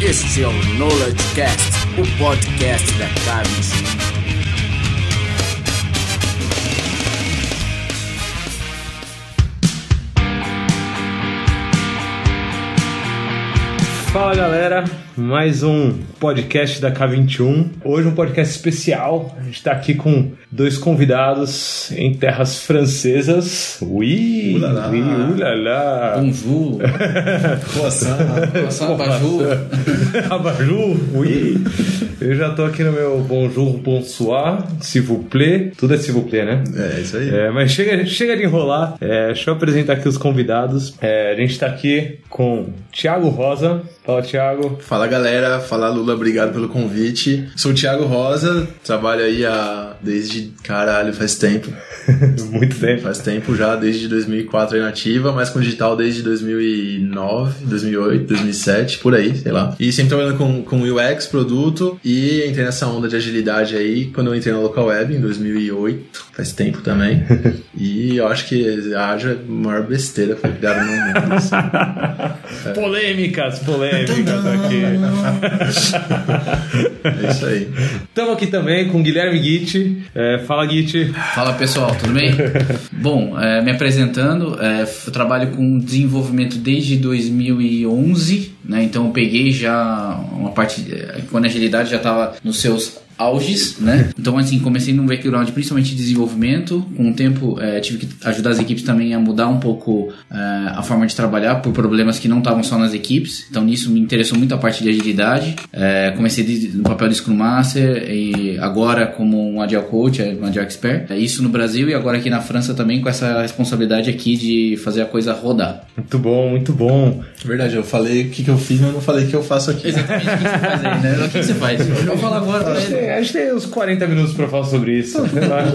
Este é o KnowledgeCast, o podcast da K21. Fala galera, mais um podcast da K21. Hoje um podcast especial. A gente está aqui com dois convidados em terras francesas. Ui, Ulala. ui, ulala. Bonjour. Croissant. Croissant, bonjour. Abajur, oui. Eu já tô aqui no meu bonjour, bonsoir, s'il vous plaît. Tudo é s'il vous plaît, né? É, isso aí. É, mas chega, chega de enrolar. É, deixa eu apresentar aqui os convidados. É, a gente está aqui com Thiago Rosa. Fala, Thiago. Fala galera, fala Lula, obrigado pelo convite. Sou o Thiago Rosa, trabalho aí há desde caralho, faz tempo. Muito tempo. Faz tempo já, desde 2004 aí nativa, mas com digital desde 2009, 2008, 2007, por aí, sei lá. E sempre trabalhando com, com UX, produto, e entrei nessa onda de agilidade aí quando eu entrei na Local Web em 2008, faz tempo também. e eu acho que a ágil é a maior besteira que foi criada no mundo. assim. Polêmicas, polêmicas aqui. É isso aí. Estamos aqui também com Guilherme É, fala, Guite. Fala pessoal, tudo bem? Bom, é, me apresentando, é, eu trabalho com desenvolvimento desde 2011, né? Então eu peguei já uma parte é, quando a agilidade já estava nos seus auges, né? Então assim comecei num background principalmente de desenvolvimento. Com o tempo é, tive que ajudar as equipes também a mudar um pouco é, a forma de trabalhar por problemas que não estavam só nas equipes. Então nisso me interessou muito a parte de agilidade. É, comecei de- no papel de Scrum Master e agora como um Agile Coach, um Agile Expert. É isso no Brasil e agora aqui na França também com essa responsabilidade aqui de fazer a coisa rodar. Muito bom, muito bom. Verdade, eu falei o que, que eu fiz, mas não falei o que eu faço aqui. Exatamente, o que você faz aí, né? O que você faz? Eu vou falar agora pra ele. A gente tem uns 40 minutos pra falar sobre isso.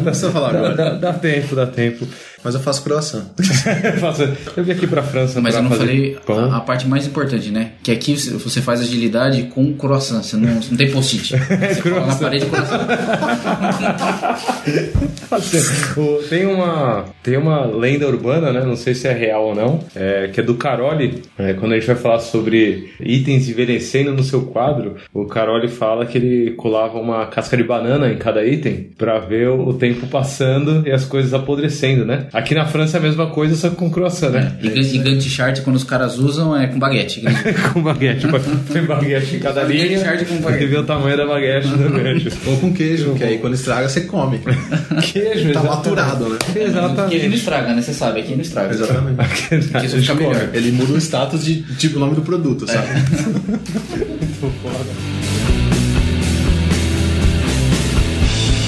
Precisa falar Dá, agora. dá, dá tempo, dá tempo. Mas eu faço croissant. Eu vim aqui pra França Mas pra eu não fazer falei a, a parte mais importante, né? Que aqui você- faz agilidade com croissant, você não, você não tem post-it. Na parede croissant. Assim, tem uma tem uma lenda urbana, né? Não sei se é real ou não, é, que é do Caroli. É, quando a gente vai falar sobre itens envelhecendo no seu quadro, o Caroli fala que ele colava uma casca de banana em cada item pra ver o tempo passando e as coisas apodrecendo, né? Aqui na França é a mesma coisa, só que com croissant, né? E, Gan- e Gantt chart, quando os caras usam, é com baguete. com baguete. Tem baguete em cada linha. Gantt chart com baguete. E vê o tamanho da baguete do gancho. Ou com queijo, que aí quando estraga você come. Queijo, Tá exatamente. maturado, né? Porque ele não Exatamente. estraga, né? Você sabe, aqui não estraga. Exatamente. Porque isso A gente fica come. melhor. Ele muda o status de tipo o nome do produto, sabe? Eu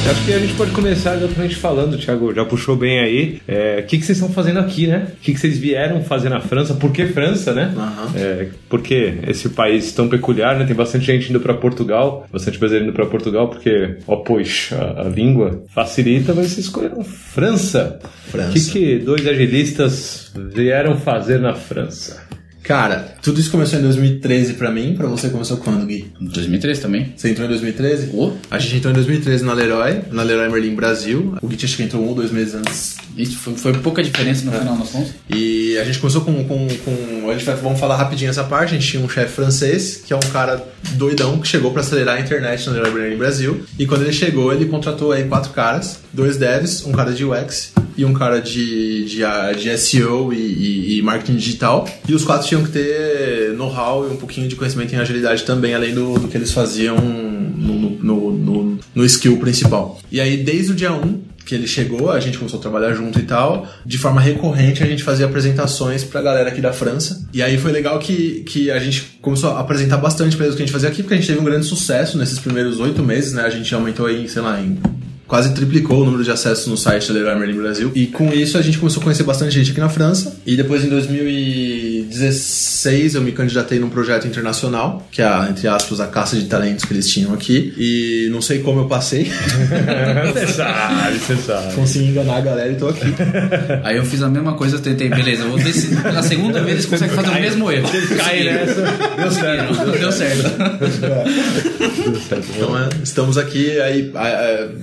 Acho que a gente pode começar exatamente falando, Thiago, já puxou bem aí. É, O que, que vocês estão fazendo aqui, né? O que, que vocês vieram fazer na França? Por que França, né? Aham. É, por que esse país tão peculiar, né? Tem bastante gente indo para Portugal, bastante brasileiro indo para Portugal, porque, ó, pois, a, a língua facilita, mas vocês escolheram França. França. O que, que dois agilistas vieram fazer na França? Cara, tudo isso começou em 2013 pra mim. Pra você começou quando, Gui? 2003 também. Você entrou em 2013? Ô. A gente entrou em 2013 na Leroy, na Leroy Merlin Brasil. O Gui acho que entrou um ou dois meses antes. Isso foi, foi pouca diferença no final das contas. E a gente começou com, com, com. A gente vai, vamos falar rapidinho essa parte. A gente tinha um chefe francês, que é um cara doidão, que chegou pra acelerar a internet na Merlin Brasil. E quando ele chegou, ele contratou aí quatro caras: dois devs, um cara de UX e um cara de, de, de SEO e, e- e marketing digital. E os quatro tinham que ter know-how e um pouquinho de conhecimento em agilidade também, além do, do que eles faziam no, no, no, no skill principal. E aí, desde o dia 1 que ele chegou, a gente começou a trabalhar junto e tal. De forma recorrente, a gente fazia apresentações pra galera aqui da França. E aí foi legal que, que a gente começou a apresentar bastante pra eles o que a gente fazia aqui, porque a gente teve um grande sucesso nesses primeiros oito meses, né? A gente aumentou aí, sei lá, em quase triplicou o número de acessos no site da Leroy Merlin Brasil. E com isso a gente começou a conhecer bastante gente aqui na França. E depois em 2016 eu me candidatei num projeto internacional, que é, a, entre aspas, a caça de talentos que eles tinham aqui. E não sei como eu passei. Você sabe, você sabe. Consegui enganar a galera e tô aqui. Aí eu fiz a mesma coisa, eu tentei, beleza, eu vou ver se pela segunda vez eles conseguem fazer o mesmo erro. Cai nessa. Deu certo. Deu certo. Deu certo. Então é, estamos aqui, aí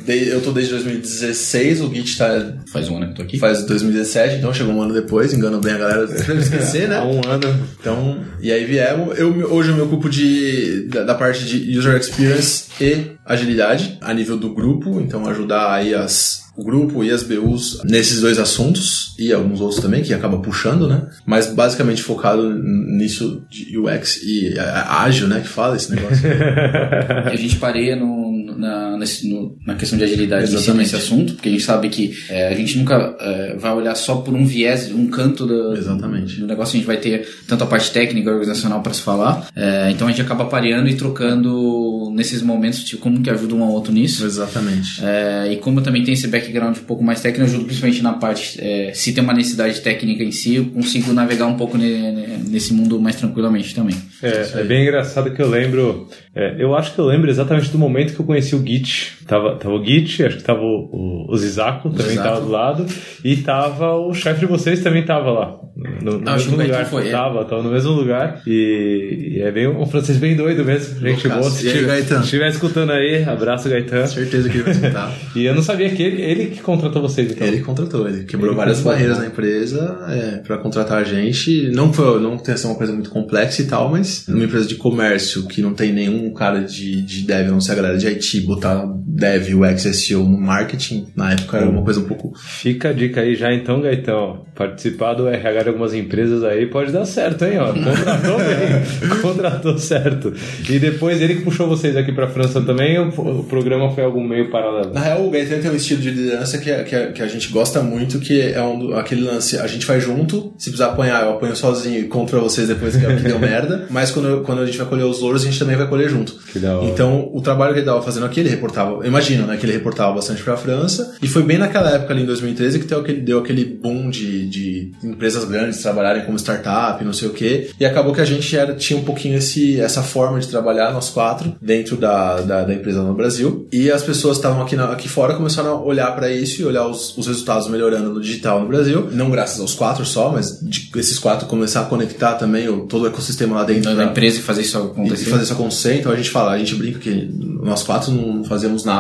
eu tô desde 2016, o Git tá Faz um ano que eu tô aqui. faz 2017, então chegou um ano depois, engano bem a galera pra esquecer, né? Um ano. Então, e aí viemos. Eu, hoje eu me ocupo de, da, da parte de User Experience e agilidade a nível do grupo, então ajudar aí as, o grupo e as BUs nesses dois assuntos e alguns outros também que acaba puxando, né? Mas basicamente focado nisso de UX e ágil, né? Que fala esse negócio. a gente pareia no, na, nesse, no, na questão de agilidade Exatamente. em cima desse assunto, porque a gente sabe que é, a gente nunca é, vai olhar só por um viés, um canto do, Exatamente. do negócio, a gente vai ter tanto a parte técnica e organizacional para se falar, é, então a gente acaba pareando e trocando nesses momentos, tipo, como que ajuda um ao outro nisso. Exatamente. É, e como eu também tenho esse background um pouco mais técnico, eu ajudo principalmente na parte, é, se tem uma necessidade técnica em si, eu consigo navegar um pouco nesse mundo mais tranquilamente também. É, é bem engraçado que eu lembro, é, eu acho que eu lembro exatamente do momento que eu conheci o Git. Tava, tava o Git, acho que tava o, o, o Zizaco também Zizaco. tava do lado, e tava o chefe de vocês também tava lá. No, no mesmo lugar. Foi, é. tava, tava no mesmo lugar. E, e é bem um francês bem doido mesmo. Gente boa. Se estiver escutando aí, abraço, Gaetan. Certeza que ele vai escutar. e eu não sabia que ele, ele que contratou vocês, então. Ele contratou, ele quebrou ele várias barreiras na empresa é, para contratar a gente. Não foi, não tem sido uma coisa muito complexa e tal, mas numa empresa de comércio que não tem nenhum cara de, de dev, não sei a galera de IT, botar dev, UX, SEO no marketing, na época era uma coisa um pouco. Fica a dica aí já então, Gaetão. Participar do RH de algumas empresas aí pode dar certo, hein? Ó. Contratou bem, contratou certo. E depois ele que puxou vocês aqui pra França também, o, o programa foi algum meio paralelo? Na real, o Gaetano tem um estilo de liderança que, é, que, é, que a gente gosta muito, que é um, aquele lance, a gente vai junto, se precisar apanhar, eu apanho sozinho contra vocês depois que, que deu merda, mas quando, quando a gente vai colher os louros, a gente também vai colher junto. Que da hora. Então, o trabalho que ele tava fazendo aqui, ele reportava, imagino, né, que ele reportava bastante pra França, e foi bem naquela época ali em 2013 que deu aquele, deu aquele boom de, de empresas grandes trabalharem como startup, não sei o quê, e acabou que a gente era, tinha um pouquinho esse, essa forma de trabalhar, nós quatro, dentro da, da, da empresa no Brasil, e as pessoas estavam aqui, aqui fora começaram a olhar para isso e olhar os, os resultados melhorando no digital no Brasil, não graças aos quatro só, mas de, esses quatro começar a conectar também o, todo o ecossistema lá dentro da empresa e fazer isso acontecer. E fazer isso acontecer, então a gente fala, a gente brinca que nós quatro não fazemos nada,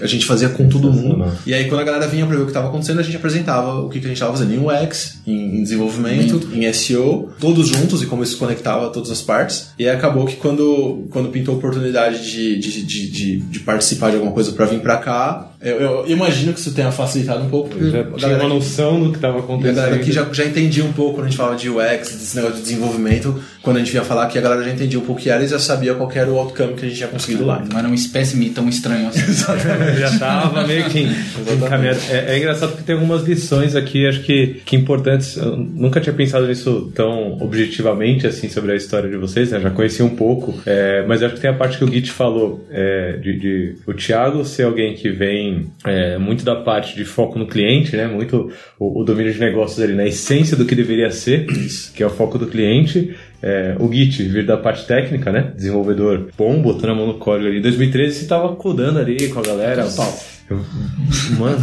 a gente fazia com todo mundo. E aí, quando a galera vinha pra ver o que estava acontecendo, a gente apresentava o que, que a gente estava fazendo em UX, em, em desenvolvimento, em SEO, todos juntos e como isso conectava todas as partes. E aí acabou que quando, quando pintou a oportunidade de, de, de, de, de participar de alguma coisa para vir para cá, eu, eu, imagino que isso tenha facilitado um pouco. Eu já tinha uma noção do que estava acontecendo. A galera aqui já, já entendia um pouco quando a gente falava de UX, desse negócio de desenvolvimento. Quando a gente ia falar que a galera já entendia um pouco o que era e já sabia qual era o outcome que a gente tinha conseguido lá. Não era um espécime tão estranho assim. Já estava meio que encaminhado. É, é, engraçado porque tem algumas lições aqui, acho que, que importantes. Eu nunca tinha pensado nisso tão objetivamente, assim, sobre a história de vocês, né? Já conheci um pouco. É, mas acho que tem a parte que o Git falou, é, de, de o Thiago ser alguém que vem é, muito da parte de foco no cliente, né? Muito o, o domínio de negócios ali na essência do que deveria ser, que é o foco do cliente. É, o Git vir da parte técnica, né? Desenvolvedor bom, botando a mão no código ali. Em 2013 você tava codando ali com a galera. Total.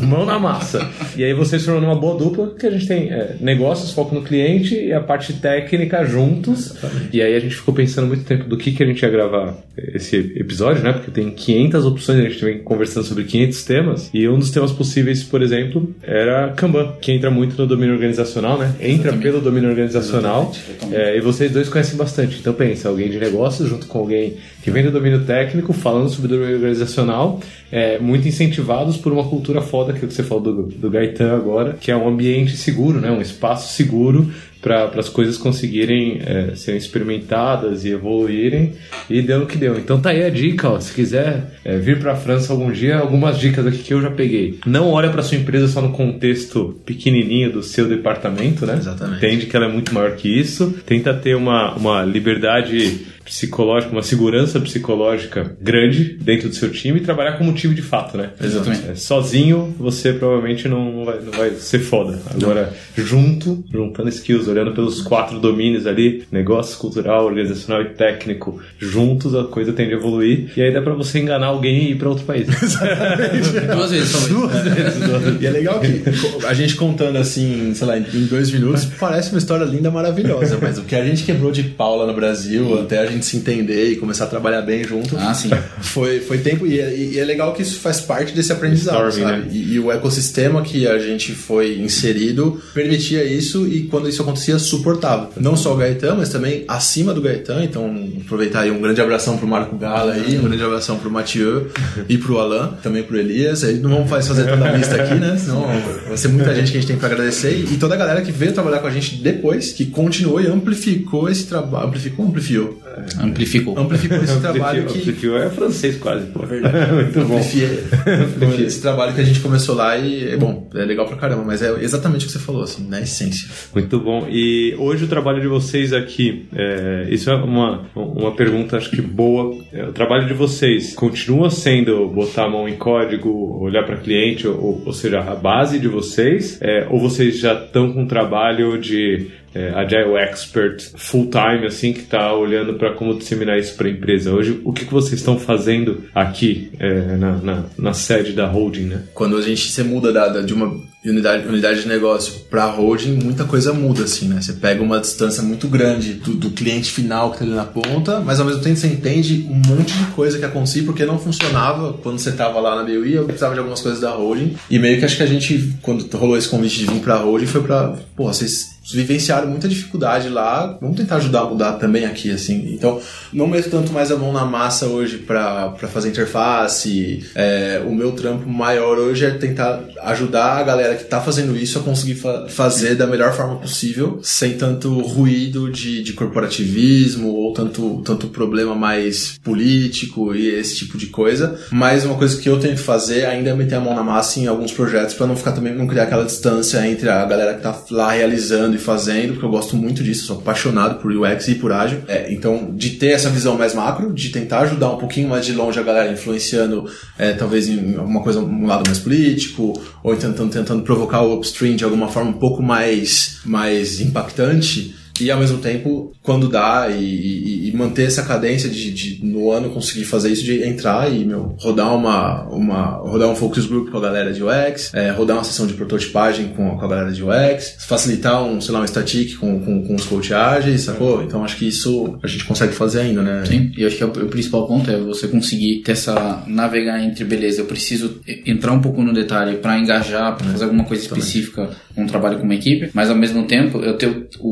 Mão, na massa. E aí vocês foram numa boa dupla, que a gente tem é, negócios, foco no cliente e a parte técnica juntos. Exatamente. E aí a gente ficou pensando muito tempo do que, que a gente ia gravar esse episódio, né? Porque tem 500 opções, a gente vem conversando sobre 500 temas. E um dos temas possíveis, por exemplo, era Kanban, que entra muito no domínio organizacional, né? Entra Exatamente. pelo domínio organizacional. É, e vocês dois conhecem bastante. Então pensa, alguém de negócios junto com alguém que vem do domínio técnico, falando sobre domínio organizacional, é, muito incentivados por uma cultura foda que você falou do, do Gaetan agora, que é um ambiente seguro, né? um espaço seguro para as coisas conseguirem é, serem experimentadas e evoluírem e deu no que deu. Então tá aí a dica, ó, se quiser é, vir para a França algum dia, algumas dicas aqui que eu já peguei. Não olha para sua empresa só no contexto pequenininho do seu departamento, né? Exatamente. Entende que ela é muito maior que isso. Tenta ter uma, uma liberdade psicológica, uma segurança psicológica grande dentro do seu time e trabalhar como time de fato, né? Exatamente. É, sozinho, você provavelmente não vai, não vai ser foda. Agora, não. junto, juntando skills, olhando pelos quatro domínios ali, negócio, cultural, organizacional e técnico, juntos a coisa tende a evoluir e aí dá pra você enganar alguém e ir pra outro país. Exatamente. Duas vezes só. Duas vezes. E é legal que a gente contando assim, sei lá, em dois minutos, parece uma história linda, maravilhosa, mas o que a gente quebrou de pau lá no Brasil, até a gente gente se entender e começar a trabalhar bem junto. Ah, sim. Foi, foi tempo e é, e é legal que isso faz parte desse aprendizado, sabe? né? E, e o ecossistema que a gente foi inserido permitia isso e quando isso acontecia, suportava. Não só o Gaetan, mas também acima do Gaetan. Então, aproveitar aí um grande abração pro Marco Gala aí, um grande abração pro Mathieu e pro Alan, também pro Elias. Aí não vamos faz- fazer toda a lista aqui, né? Senão vai ser muita gente que a gente tem pra agradecer. E toda a galera que veio trabalhar com a gente depois, que continuou e amplificou esse trabalho. Amplificou ou amplifiou? Amplificou. Amplificou esse trabalho que. Amplifiou é francês quase, pô. Verdade. Muito bom. Amplifiei. Esse trabalho que a gente começou lá e é bom, é legal pra caramba, mas é exatamente o que você falou, assim, na essência. Muito bom. E hoje o trabalho de vocês aqui, é, isso é uma, uma pergunta acho que boa. É, o trabalho de vocês continua sendo botar a mão em código, olhar para cliente, ou, ou seja, a base de vocês, é, ou vocês já estão com um trabalho de é, Agile Expert full time, assim, que está olhando para como disseminar isso para a empresa. Hoje, o que, que vocês estão fazendo aqui é, na, na, na sede da holding, né? Quando a gente se muda da, de uma unidade, unidade de negócio pra holding, muita coisa muda, assim, né? Você pega uma distância muito grande do, do cliente final que tá ali na ponta, mas ao mesmo tempo você entende um monte de coisa que acontecia porque não funcionava quando você tava lá na BUI, eu precisava de algumas coisas da holding. E meio que acho que a gente, quando rolou esse convite de vir pra holding, foi pra, pô, vocês vivenciaram muita dificuldade lá, vamos tentar ajudar a mudar também aqui, assim. Então, não meto tanto mais a mão na massa hoje pra fazer interface. É, o meu trampo maior hoje é tentar ajudar a galera que tá fazendo isso a conseguir fa- fazer da melhor forma possível, sem tanto ruído de, de corporativismo ou tanto, tanto problema mais político e esse tipo de coisa. Mas uma coisa que eu tenho que fazer ainda é meter a mão na massa em alguns projetos pra não ficar também, não criar aquela distância entre a galera que tá lá realizando e fazendo, porque eu gosto muito disso, sou apaixonado por UX e por ágil. É, então, de ter essa visão mais macro, de tentar ajudar um pouquinho mais de longe a galera, influenciando é, talvez em alguma coisa, um lado mais político, ou tentando, tentando provocar o upstream de alguma forma um pouco mais, mais impactante. E ao mesmo tempo, quando dá, e, e- e manter essa cadência de, de no ano conseguir fazer isso, de entrar e meu, rodar uma, uma rodar um focus group com a galera de UX, é, rodar uma sessão de prototipagem com, com a galera de UX, facilitar um, sei lá, um static com, com, com os coach ágeis, sacou? Então acho que isso a gente consegue fazer ainda, né? Sim, e eu acho que é o, o principal ponto é você conseguir ter essa navegar entre beleza, eu preciso entrar um pouco no detalhe para engajar, para fazer alguma coisa específica um trabalho com uma equipe, mas ao mesmo tempo eu ter o,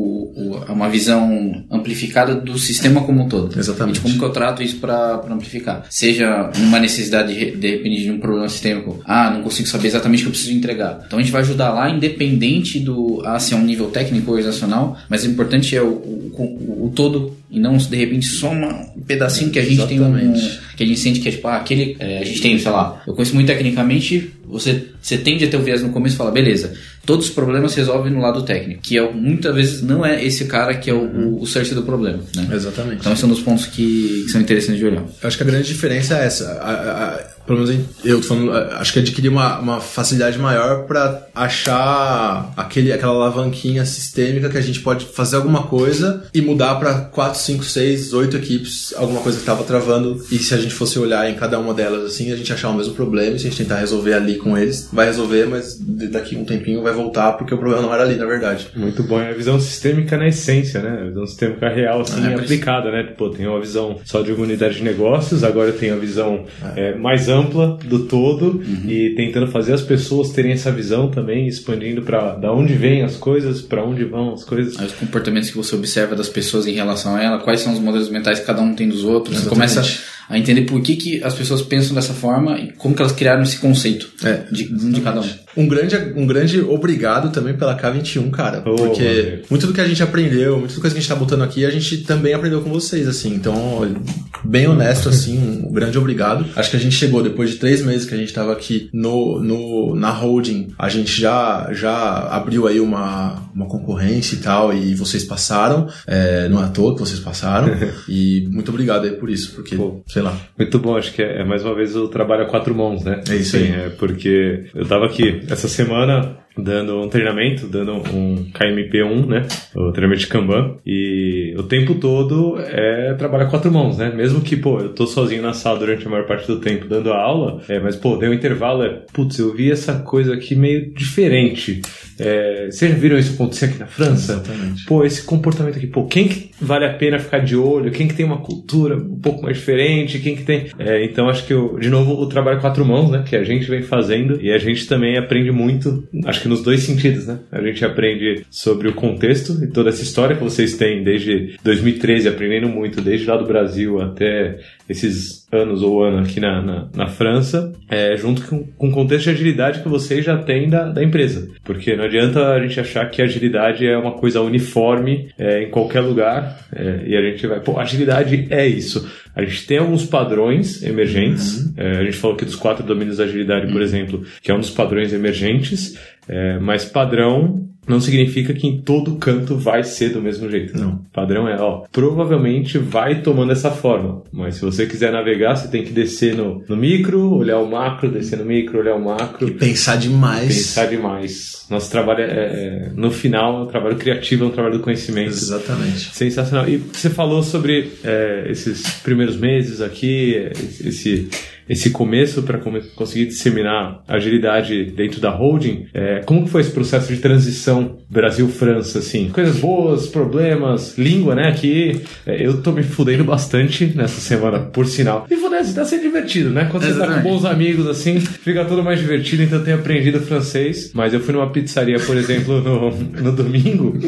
o- uma visão amplificada do sistema como um todo. Exatamente. E como que eu trato isso para amplificar. Seja uma necessidade de, de repente de um problema sistêmico, ah, não consigo saber exatamente o que eu preciso entregar. Então a gente vai ajudar lá, independente do ah, se é um nível técnico ou organizacional, mas o importante é o, o, o- todo e não de repente só uma- um pedacinho que a gente tem um, Exatamente. que a gente sente que é tipo, ah, aquele. é, a gente tem, sei lá, eu conheço muito tecnicamente, você, você tende a ter o viés no começo e fala, beleza, todos os problemas se resolvem no lado técnico, que é, muitas vezes não é esse cara que é o, o, o search do problema, né? Exatamente. Então esse é um dos pontos que, que são interessantes de olhar. Eu acho que a grande diferença é essa. A- a- pelo menos eu tô falando, acho que adquirir uma, uma facilidade maior pra achar aquele, aquela alavanquinha sistêmica que a gente pode fazer alguma coisa e mudar pra 4, 5, 6, 8 equipes, alguma coisa que tava travando. E se a gente fosse olhar em cada uma delas assim, a gente achar o mesmo problema e se a gente tentar resolver ali com eles, vai resolver, mas daqui um tempinho vai voltar porque o problema não era ali, na verdade. Muito bom. É a visão sistêmica na essência, né? A visão sistêmica real, assim, É, isso- aplicada, né? Pô, tem uma visão só de uma unidade de negócios, agora tenho a visão é, mais ampla do todo e tentando fazer as pessoas terem essa visão também, expandindo para da onde vêm as coisas, para onde vão as coisas. Os comportamentos que você observa das pessoas em relação a ela, quais são os modelos mentais que cada um tem dos outros. Você Exatamente. começa a entender por que, que as pessoas pensam dessa forma e como que elas criaram esse conceito É, de, de cada um. Um grande, um grande obrigado também pela K21, cara. Oh, porque valeu. muito do que a gente aprendeu, muita coisa que a gente tá botando aqui, a gente também aprendeu com vocês, assim. Então, bem honesto, assim, um grande obrigado. Acho que a gente chegou, depois de três meses que a gente tava aqui no, no, na holding, a gente já, já abriu aí uma, uma concorrência e tal, e vocês passaram. É, não é à toa que vocês passaram. e muito obrigado aí por isso, porque, Pô. sei lá. Muito bom, acho que é, é mais uma vez o trabalho a quatro mãos, né? É isso Sim, aí. É porque eu tava aqui essa semana, dando um treinamento, dando um KMP1, né? O treinamento de Kanban. E o tempo todo é trabalhar quatro mãos, né? Mesmo que, pô, eu tô sozinho na sala durante a maior parte do tempo dando a aula, é, mas, pô, deu um intervalo, é, putz, eu vi essa coisa aqui meio diferente. É, vocês já viram isso acontecer aqui na França? Exatamente. Pô, esse comportamento aqui, pô, quem que vale a pena ficar de olho? Quem que tem uma cultura um pouco mais diferente? Quem que tem... É, então, acho que, eu, de novo, o trabalho quatro mãos, né? Que a gente vem fazendo e a gente também aprende muito, acho que nos dois sentidos, né? A gente aprende sobre o contexto e toda essa história que vocês têm desde 2013, aprendendo muito, desde lá do Brasil até esses anos ou ano aqui na, na, na França, é, junto com, com o contexto de agilidade que vocês já têm da, da empresa. Porque não adianta a gente achar que agilidade é uma coisa uniforme é, em qualquer lugar é, e a gente vai, pô, agilidade é isso. A gente tem alguns padrões emergentes, é, a gente falou aqui dos quatro domínios da agilidade, por exemplo, que é um dos padrões emergentes, é, mas padrão não significa que em todo canto vai ser do mesmo jeito. Não. Padrão é, ó, provavelmente vai tomando essa forma. Mas se você quiser navegar, você tem que descer no, no micro, olhar o macro, descer no micro, olhar o macro. E pensar demais. Pensar demais. Nosso trabalho é, é- no final, é um trabalho criativo, é um trabalho do conhecimento. Exatamente. Sensacional. E você falou sobre é, esses primeiros meses aqui, esse, esse começo para conseguir disseminar agilidade dentro da holding. É, como que foi esse processo de transição Brasil-França, assim? Coisas boas, problemas, língua, né? Que é, eu tô me fudendo bastante nessa semana, por sinal. E fudendo, tá sendo divertido, né? Quando você tá com bons amigos, assim, fica tudo mais divertido, então eu tenho aprendido francês. Mas eu fui numa pizzaria, por exemplo, no, no domingo,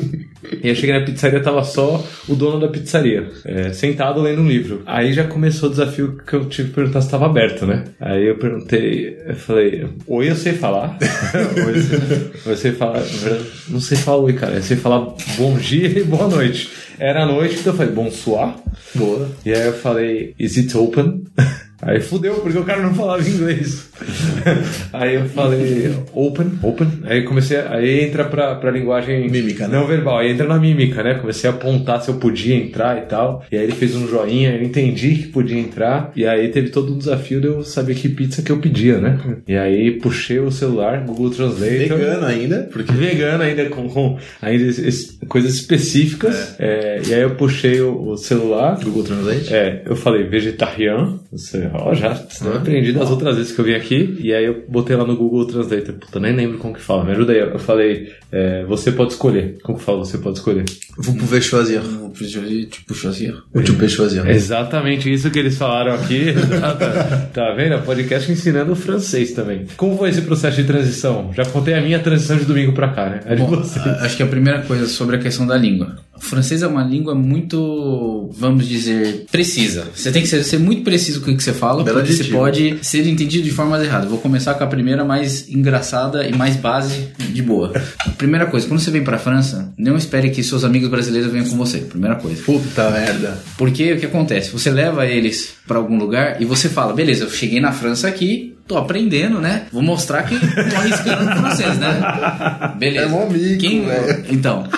e eu cheguei na pizzaria, tava só o dono da pizzaria, é, sentado lendo um livro. Aí já começou o desafio que eu tive que perguntar se estava aberto, né? Aí eu perguntei, eu falei, oi, eu sei falar. oi, eu sei, eu sei falar. Não sei falar oi, cara. Eu sei falar bom dia e boa noite. Era noite, então eu falei, bonsoir. Boa. E aí eu falei, is it open? Aí fudeu, porque o cara não falava inglês. Aí eu falei, open, open. Aí comecei, aí entra pra, pra linguagem Mímica, né? não verbal. Aí entra na mímica, né? Comecei a apontar se eu podia entrar e tal. E aí ele fez um joinha, eu entendi que podia entrar. E aí teve todo um desafio de eu saber que pizza que eu pedia, né? E aí puxei o celular, Google Translate. Vegano ainda, porque Vegano ainda com, com ainda es- coisas específicas. É, e aí eu puxei o, o celular. Google Translate. É, eu falei vegetariano. Você, ó, já eu aprendi das outras vezes que eu vim aqui. E aí eu botei lá no Google Translate. Puta, nem lembro como que fala. Me ajuda aí. Eu falei, é, você pode escolher. Como que fala? Você pode escolher. Vous pouvez choisir. Tipo, choisir. Ou tu peux choisir. Exatamente isso que eles falaram aqui. tá, tá vendo? Podcast ensinando francês também. Como foi esse processo de transição? Já contei a minha transição de domingo pra cá, né? A de Bom, você. a- acho que a primeira coisa sobre a questão da língua. O francês é uma língua muito, vamos dizer, precisa. Você tem que ser, ser muito preciso com o que você fala, Belo porque você pode ser entendido de formas erradas. Vou começar com a primeira mais engraçada e mais base de boa. Primeira coisa, quando você vem pra França, não espere que seus amigos brasileiros venham com você. Primeira coisa. Puta merda. Porque o que acontece? Você leva eles pra algum lugar e você fala, beleza, eu cheguei na França aqui, tô aprendendo, né? Vou mostrar que tô arriscando no francês, né? Beleza. É mó mico, Quem... velho. Então,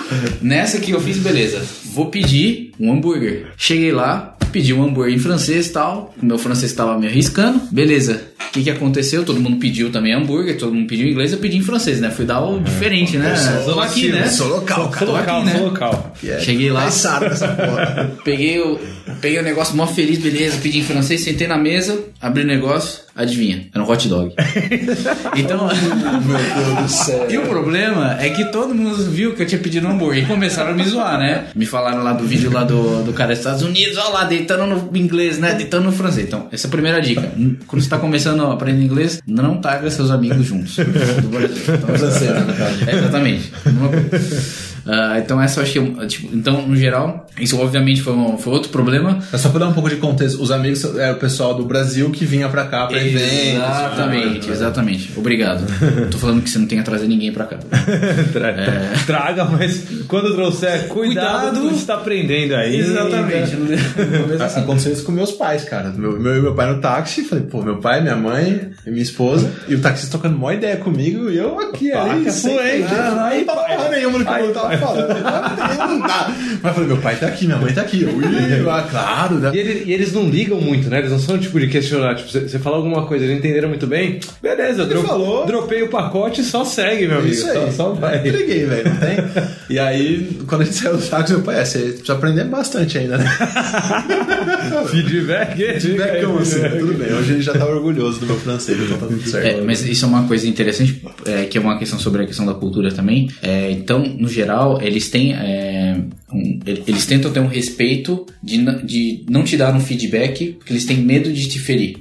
nessa que eu fiz, beleza. Vou pedir um hambúrguer. Cheguei lá, pedi um hambúrguer em francês e tal. O meu francês tava me arriscando. Beleza. O que, que aconteceu? Todo mundo pediu também hambúrguer, todo mundo pediu em inglês, eu pedi em francês, né? Fui dar o diferente, né? Tô aqui, né? Sou local, cara. Local, né? sou local. Que é Cheguei lá. Peguei o, peguei o negócio mó feliz, beleza, pedi em francês, sentei na mesa, abri o negócio, adivinha, era um hot dog. Então, Meu Deus do céu. e o problema é que todo mundo viu que eu tinha pedido um hambúrguer e começaram a me zoar, né? Me falaram lá do vídeo lá do, do cara dos Estados Unidos, ó lá, deitando no inglês, né? Deitando no francês. Então, essa é a primeira dica. Quando você tá começando a aprender inglês, não traga seus amigos juntos do Brasil. Então, é, exatamente. Ah, então essa eu acho que é, tipo, então no geral isso obviamente foi, um- foi outro problema Mas só pra dar um pouco de contexto, os amigos eram o pessoal do Brasil que vinha pra cá pra eventos. Exatamente, exatamente. Obrigado. Tô falando que você não tem que trazer ninguém pra cá. Tra- tra- Traga, mas quando trouxer, cuidado, Cuidado. com o que você tá aprendendo aí. A- Aconteceu isso com meus pais, cara. Meu, meu, meu pai no táxi, falei, pô, meu pai, minha mãe e minha esposa, e o taxista tocando mó ideia comigo, e eu aqui ali, fluente. não eu tava pai. fala, não dá. Mas eu falei, meu pai tá aqui, minha mãe tá aqui. Ui, ah, claro, né? E, ele- e eles não ligam muito, né? Eles não são tipo de questionar. Tipo, você fala alguma coisa, eles entenderam muito bem. Beleza, dro falou. dropei o pacote só segue, meu amigo. Isso aí. Só, só vai. Eu liguei, velho, não tem? E aí, quando a gente saiu do saco, meu pai, é, você precisa aprender bastante ainda, né? Feedback. Feedbackão, assim, tudo bem. Hoje ele já tá orgulhoso do meu francês, então tá tudo certo. É, mas isso é uma coisa interessante, é, que é uma questão sobre a questão da cultura também. É, então, no geral, eles têm. é, um- eles tentam ter um respeito de, de não te dar um feedback, porque eles têm medo de te ferir.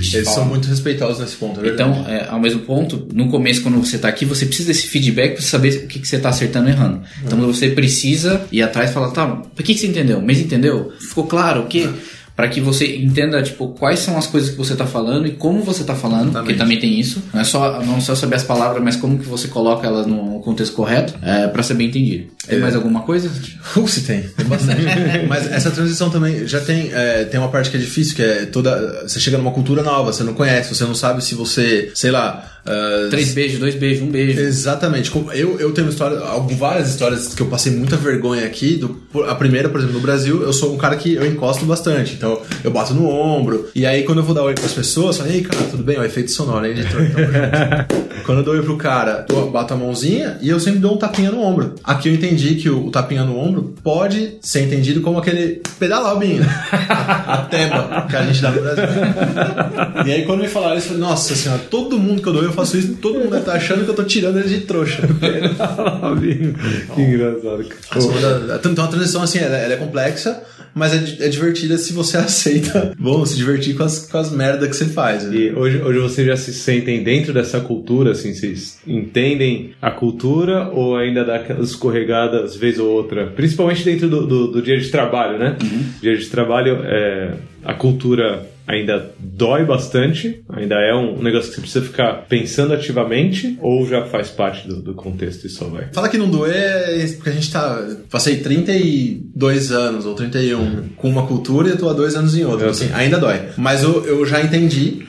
Te Eles são muito respeitosos nesse ponto, é. Então, é, ao mesmo ponto, no começo, quando você tá aqui, você precisa desse feedback pra saber o que, que você tá acertando e errando. Então, você precisa ir atrás e falar, tá, por que, que você entendeu? Mas entendeu? Ficou claro o quê? Pra que você entenda, tipo, quais são as coisas que você tá falando e como você tá falando, porque Exatamente. também tem isso. Não é só, não só saber as palavras, mas como que você coloca elas no contexto correto, é, pra ser bem entendido. Tem É. mais alguma coisa? Uh, se tem, tem bastante. Mas essa transição também já tem, é, tem uma parte que é difícil, que é toda. Você chega numa cultura nova, você não conhece, você não sabe se você, sei lá. Ah, Três beijos, dois beijos, um beijo. Exatamente. Eu, eu tenho história, várias histórias que eu passei muita vergonha aqui. Do, a primeira, por exemplo, no Brasil, eu sou um cara que eu encosto bastante. Então, eu bato no ombro. E aí, quando eu vou dar oi pras pessoas, eu falo, ei, cara, tudo bem? O efeito sonoro, hein, editor? Quando eu dou oi pro cara, eu bato a mãozinha e eu sempre dou um tapinha no ombro. Aqui eu entendi que o, o tapinha no ombro pode ser entendido como aquele pedalar, Binho. a teba que a gente dá no Brasil. E aí, quando me falaram isso, eu falei, nossa senhora, todo mundo que eu dou eu faço isso, todo mundo tá achando que eu tô tirando eles de trouxa. que engraçado. A segunda- Então a transição assim, ela, ela é complexa, mas é, é divertida se você aceita. Bom, se divertir com as, com as merdas que você faz. né? E hoje, hoje vocês já se sentem dentro dessa cultura, assim, vocês entendem a cultura ou ainda dá aquelas escorregadas vez ou outra? Principalmente dentro do, do, do dia de trabalho, né? Dia de trabalho, é, a cultura ainda dói bastante, ainda é um negócio que você precisa ficar pensando ativamente ou já faz parte do, do contexto e só vai? Fala que não doer é porque a gente tá. Passei 32 anos ou 31 com uma cultura e eu tô há dois anos em outra. Eu Assim, ainda dói. Mas eu, eu já entendi.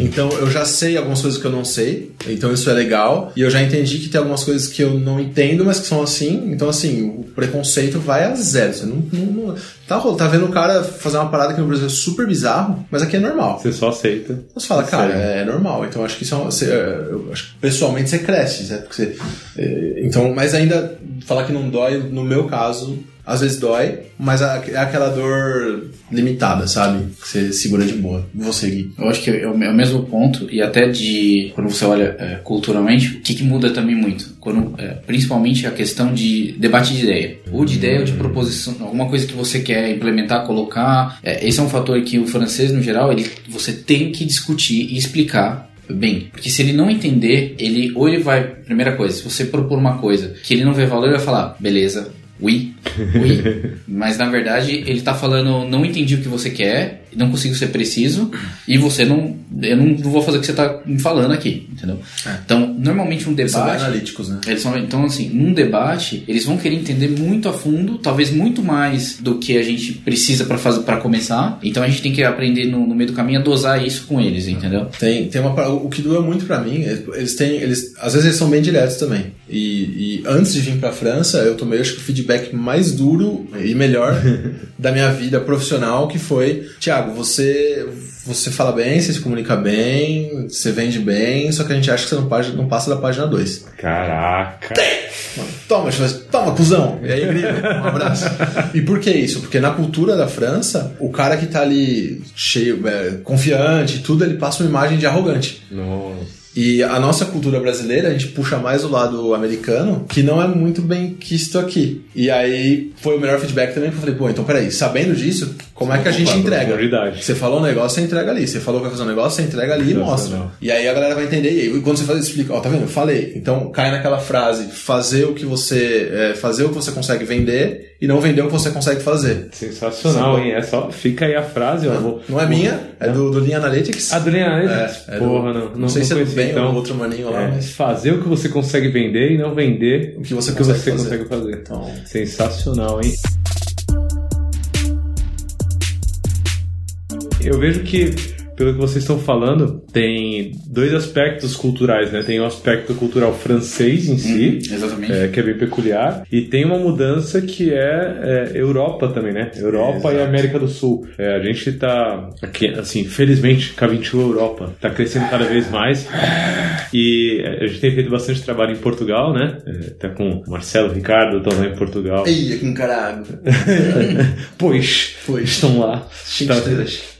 Então eu já sei algumas coisas que eu não sei, então isso é legal. E eu já entendi que tem algumas coisas que eu não entendo, mas que são assim. Então, assim, o preconceito vai a zero. Você não. não- não- tá, tá vendo o cara fazer uma parada que no Brasil é super bizarro, mas aqui é normal. Você só aceita. Você fala, Isso cara, aí. é normal. Então acho que isso é uma, você, é, eu acho que pessoalmente você cresce, certo? Porque você, é, então, mas ainda falar que não dói, no meu caso, às vezes dói, mas é aquela dor limitada, sabe? Que você segura de boa. Você Gui. Eu acho que é é o mesmo ponto, e até de quando você olha é, culturalmente, o que, que muda também muito? Quando, é, principalmente a questão de debate de ideia. Ou de ideia ou de proposição, alguma coisa que você quer implementar, colocar. É, esse é um fator que o francês, no geral, ele, você tem que discutir e explicar bem. Porque se ele não entender, ele ou ele vai. Primeira coisa, se você propor uma coisa que ele não vê valor, ele vai falar, beleza. Oui, oui. Mas na verdade ele tá falando, não entendi o que você quer, não consigo ser preciso, e você não. Eu não, não vou fazer o que você tá me falando aqui, entendeu? Então, normalmente um Eles são debate. analíticos, né? Eles são, então, assim, num debate, eles vão querer entender muito a fundo, talvez muito mais do que a gente precisa para fazer para começar. Então a gente tem que aprender no, no meio do caminho a dosar isso com eles, entendeu? Tem, tem uma o que doeu muito pra mim, é- eles têm, eles, às vezes eles são bem diretos também. E, e antes de vir pra França, eu tomei acho que o feedback mais duro e melhor da minha vida profissional, que foi, Tiago, você você fala bem, você se comunica bem, você vende bem, só que a gente acha que você não, passa- não passa da página 2. Caraca. Toma, Chivas, toma, cuzão! E aí, grilo, um abraço. E por que isso? Porque na cultura da França, o cara que tá ali cheio, é, confiante e tudo, ele passa uma imagem de arrogante. Nossa. E a nossa cultura brasileira, a gente puxa mais o lado americano, que não é muito bem quisto aqui. E aí foi o melhor feedback também, que eu falei, pô, então peraí, sabendo disso, como é que a gente entrega? Você falou um negócio, você entrega ali. Você falou que vai fazer um negócio, você entrega ali e mostra. E aí a galera vai entender. E aí, quando você faz, explica, ó, tá vendo? Eu falei. Então cai naquela frase, fazer o que você. é, fazer o que você consegue vender e não vender o que você consegue fazer. Sensacional, hein? É só, fica aí a frase, ó. Vou- Não é minha, é do, do Lean Analytics. A do Lean Analytics? É, é do- Porra, não. não sei se é do então. ou outro maninho lá, É, mas- Fazer o que você consegue vender e não vender O que você consegue fazer. consegue fazer. Então- Sensacional, hein? Eu vejo que pelo que vocês estão falando, tem dois aspectos culturais, né? Tem o aspecto cultural francês em si, exatamente. é, que é bem peculiar, e tem uma mudança que é, é, Europa também, né? Europa e América do Sul. É, a gente tá aqui, assim, felizmente, K21 Europa tá crescendo cada vez mais. E a gente tem feito bastante trabalho em Portugal, né? É, tá com o Marcelo Ricardo, estão lá em Portugal. Ei, aqui em caralho. Pois, Pois. estão lá.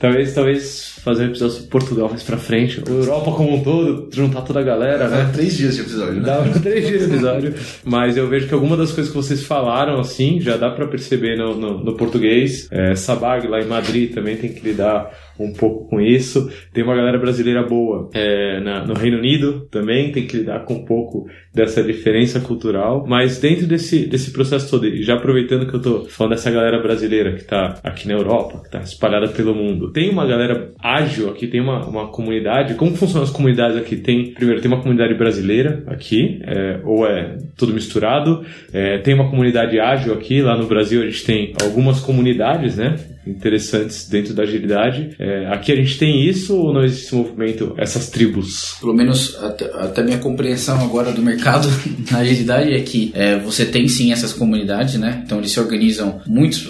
Talvez, talvez fazer um episódio sobre Portugal mais pra frente. Europa como um todo, juntar toda a galera, né? Dá três dias de episódio, né? Dá três dias de episódio. Mas eu vejo que alguma das coisas que vocês falaram, assim, já dá pra perceber no, no, no português. É, Sabag, lá em Madrid, também tem que lidar um pouco com isso. Tem uma galera brasileira boa é, na- no Reino Unido também, tem que lidar com um pouco dessa diferença cultural. Mas dentro desse, desse processo todo, e já aproveitando que eu tô falando dessa galera brasileira que tá aqui na Europa, que tá espalhada pelo mundo, tem uma galera ágil aqui, tem uma, uma comunidade. Como funcionam as comunidades aqui? Tem, primeiro, tem uma comunidade brasileira aqui, é, ou é tudo misturado. É, tem uma comunidade ágil aqui, lá no Brasil a gente tem algumas comunidades, né? Interessantes dentro da agilidade. É, aqui a gente tem isso ou não existe esse movimento, essas tribos? Pelo menos até, até minha compreensão agora do mercado na agilidade é que é, você tem sim essas comunidades, né? Então eles se organizam muitos,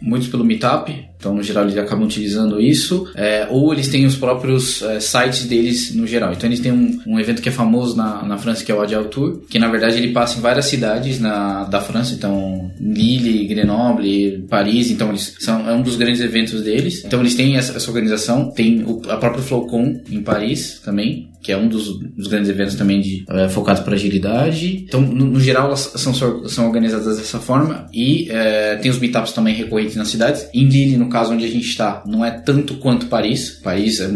muitos pelo Meetup, então no geral eles acabam utilizando isso, é, ou eles têm os próprios é, sites deles no geral. Então eles têm um, um evento que é famoso na, na França que é o Agile Tour, que na verdade ele passa em várias cidades na, da França, então Lille, Grenoble, Paris, então eles são é um dos grandes eventos deles. Então eles têm essa, essa organização, tem o, a própria Flowcon em Paris também, que é um dos, dos grandes eventos também de, é, focado para agilidade. Então, no, no, geral, elas são, são organizadas dessa forma e é, tem os meetups também recorrentes nas cidades. Em Lille, no caso onde a gente está, não é tanto quanto Paris. Paris é,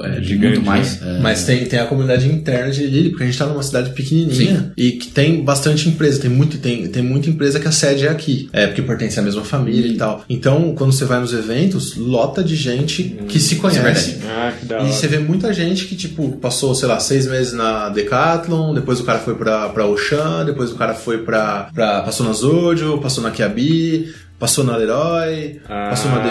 é Gigante, muito mais. né? É, Mas tem, tem a comunidade interna de Lille, porque a gente tá numa cidade pequenininha e que tem bastante empresa. Tem, muito, tem, tem muita empresa que a sede é aqui. É, porque pertence à mesma família e tal. Então, quando você vai nos eventos, lota de gente que se conhece. Ah, que da E você vê muita gente que, tipo, passou, sei lá, seis meses na Decathlon, depois o cara foi pra, pra Auchan, depois o cara foi pra, pra. passou na Zojo, passou na Kiabi, passou na Leroy, Ah, passou na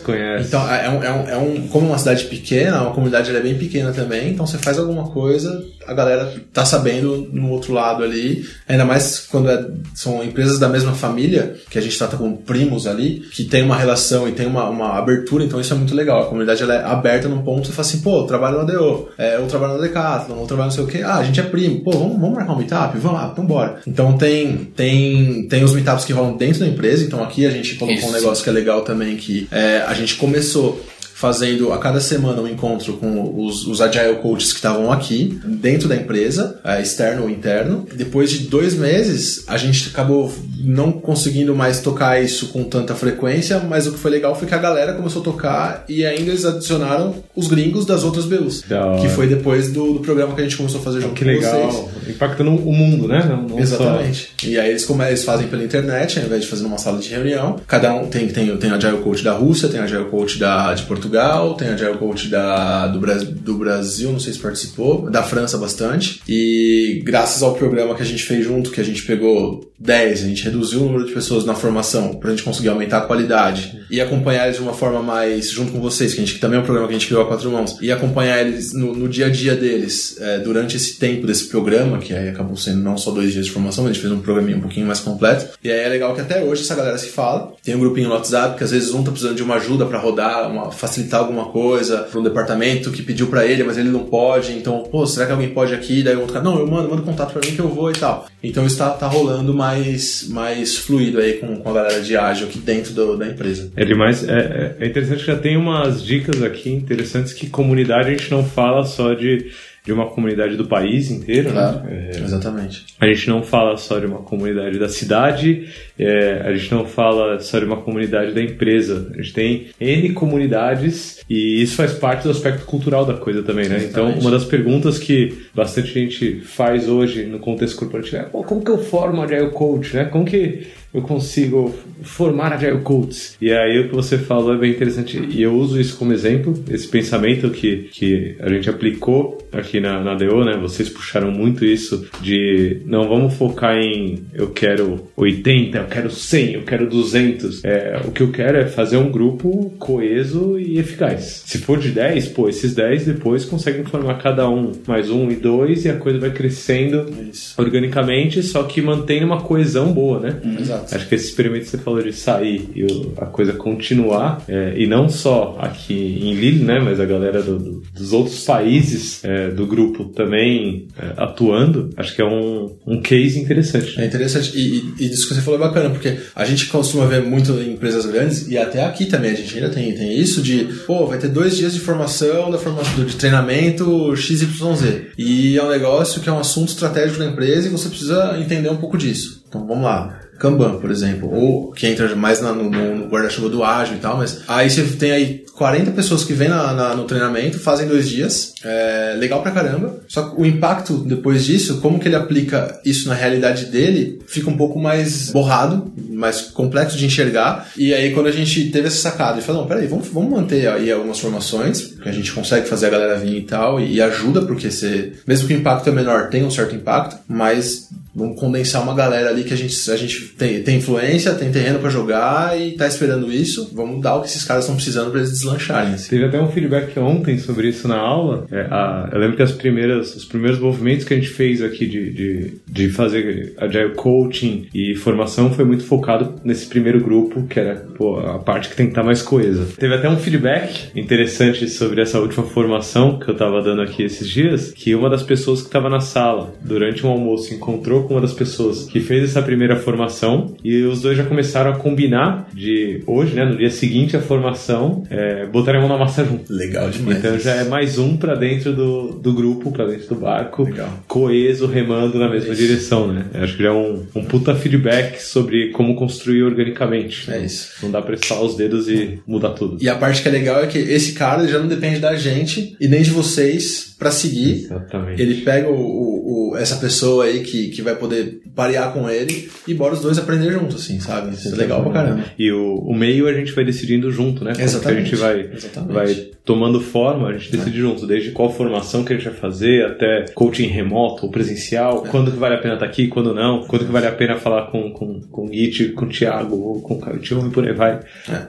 conhece. Então, é um, é, um, é um. Como uma cidade pequena, uma comunidade é bem pequena também, então você faz alguma coisa, a galera tá sabendo no outro lado ali. Ainda mais quando é- são empresas da mesma família, que a gente trata como primos ali, que tem uma relação e tem uma, uma abertura, então isso é muito legal. A comunidade ela é aberta num ponto, você fala assim, pô, eu trabalho na DO, é, eu trabalho na Decathlon, eu trabalho não sei o quê. Ah, a gente é primo, pô, vamos, vamos marcar um meetup? Vamos lá, então bora. Então tem, tem, tem os meetups que rolam dentro da empresa, então aqui a gente colocou um Isso. negócio que é legal também, que é, a gente começou fazendo a cada semana um encontro com os, os Agile Coaches que estavam aqui, dentro da empresa, é, externo ou interno. Depois de dois meses, a gente acabou não conseguindo mais tocar isso com tanta frequência, mas o que foi legal foi que a galera começou a tocar e ainda eles adicionaram os gringos das outras BUs. Da. Que foi depois do, do programa que a gente começou a fazer junto Que com legal. vocês. Impactando o mundo, né? Não, Exatamente. E aí eles, come- eles fazem pela internet, ao invés de fazer numa sala de reunião. Cada um tem, tem, tem Agile Coach da Rússia, tem Agile Coach da, de Portugal, tem Agile Coach da, do, do Brasil, não sei se participou, da França bastante. E graças ao programa que a gente fez junto, que a gente pegou 10, a gente reduziu o número de pessoas na formação pra gente conseguir aumentar a qualidade e acompanhar eles de uma forma mais junto com vocês, que a gente que também é um programa que a gente criou a quatro mãos, e acompanhar eles no, no dia a dia deles é, durante esse tempo desse programa, que aí acabou sendo não só dois dias de formação, mas a gente fez um programinha um pouquinho mais completo. E aí é legal que até hoje essa galera se fala. Tem um grupinho no WhatsApp que às vezes um tá precisando de uma ajuda pra rodar, uma, facilitar alguma coisa pra um departamento que pediu pra ele, mas ele não pode. Então, pô, será que alguém pode aqui? Daí o outro cara, não, eu mando, manda contato pra mim que eu vou e tal. Então isso tá, tá rolando mais, mais fluido aí com, com a galera de ágil aqui dentro do- da empresa. É demais. É, é é interessante que já tem umas dicas aqui interessantes que comunidade a gente não fala só de, de uma comunidade do país inteiro, Claro. né? Exatamente. a gente não fala só de uma comunidade da cidade, é, a gente não fala só de uma comunidade da empresa. A gente tem N comunidades e isso faz parte do aspecto cultural da coisa também, né? Então, uma das perguntas que bastante gente faz hoje no contexto corporativo é "Pô, como que eu formo Agile Coach, né? Como que eu consigo formar Agile Coaches? E aí o que você falou é bem interessante e eu uso isso como exemplo, esse pensamento que, que a gente aplicou aqui na, na DO, né? Vocês puxaram muito isso de não vamos focar em eu quero 80% quero 100, eu quero 200. É, o que eu quero é fazer um grupo coeso e eficaz. Se for de 10, pô, esses 10 depois conseguem formar cada um mais um e dois e a coisa vai crescendo Isso. organicamente, só que mantém uma coesão boa, né? Exato. Acho que esse experimento que você falou de sair e a coisa continuar, é, e não só aqui em Lille, né, mas a galera do- do- dos outros países é, do grupo também é, atuando, acho que é um, um case interessante. É interessante. E, e, e isso que você falou é bacana, porque a gente costuma ver muito em empresas grandes, e até aqui também a gente ainda tem, tem isso de, pô, vai ter dois dias de formação, da formação de treinamento XYZ. E é um negócio que é um assunto estratégico da empresa e você precisa entender um pouco disso. Então vamos lá. Kanban, por exemplo, ou que entra mais na- no, no- guarda-chuva do ágil e tal, mas aí você tem aí 40 pessoas que vêm na- na- no treinamento, fazem dois dias, é legal pra caramba, só que o impacto depois disso, como que ele aplica isso na realidade dele, fica um pouco mais borrado, mais complexo de enxergar, e aí quando a gente teve essa sacada e falou, não, peraí, vamos, vamos manter aí algumas formações, que a gente consegue fazer a galera vir e tal, e, e ajuda, porque você, mesmo que o impacto é menor, tem um certo impacto, mas Vamos condensar uma galera ali que a gente, a gente tem, tem influência, tem terreno pra jogar e tá esperando isso. Vamos dar o que esses caras estão precisando pra eles deslancharem. assim. Teve até um feedback ontem sobre isso na aula. É, a- eu lembro que as primeiras, os primeiros movimentos que a gente fez aqui de, de, de fazer agile coaching e formação foi muito focado nesse primeiro grupo, que era pô, a parte que tem que estar mais coesa. Teve até um feedback interessante sobre essa última formação que eu tava dando aqui esses dias, que uma das pessoas que estava na sala durante um almoço encontrou com uma das pessoas que fez essa primeira formação e os dois já começaram a combinar de hoje, né, no dia seguinte à formação, é, botarem a mão na massa junto. Legal demais. Então já é mais um pra dentro do, do grupo, pra dentro do barco, Legal. coeso, remando na mesma Isso. direção, né? Acho que já é um, um puta feedback sobre como construir organicamente. É isso. Não dá pra estalar os dedos e mudar tudo. E a parte que é legal é que esse cara já não depende da gente e nem de vocês pra seguir. Exatamente. Ele pega o, o- o- essa pessoa aí que, que vai poder parear com ele e bora os dois aprender junto, assim, sabe? Isso é legal pra caramba. E o, o meio a gente vai decidindo junto, né? Como que a Exatamente. gente vai, Exatamente. vai tomando forma, a gente decide junto, desde qual formação que a gente vai fazer, até coaching remoto ou presencial, quando que vale a pena estar aqui, quando não, quando que vale a pena falar com, com, com o Git, com o Thiago, ou com o Caio Tio, e por aí vai.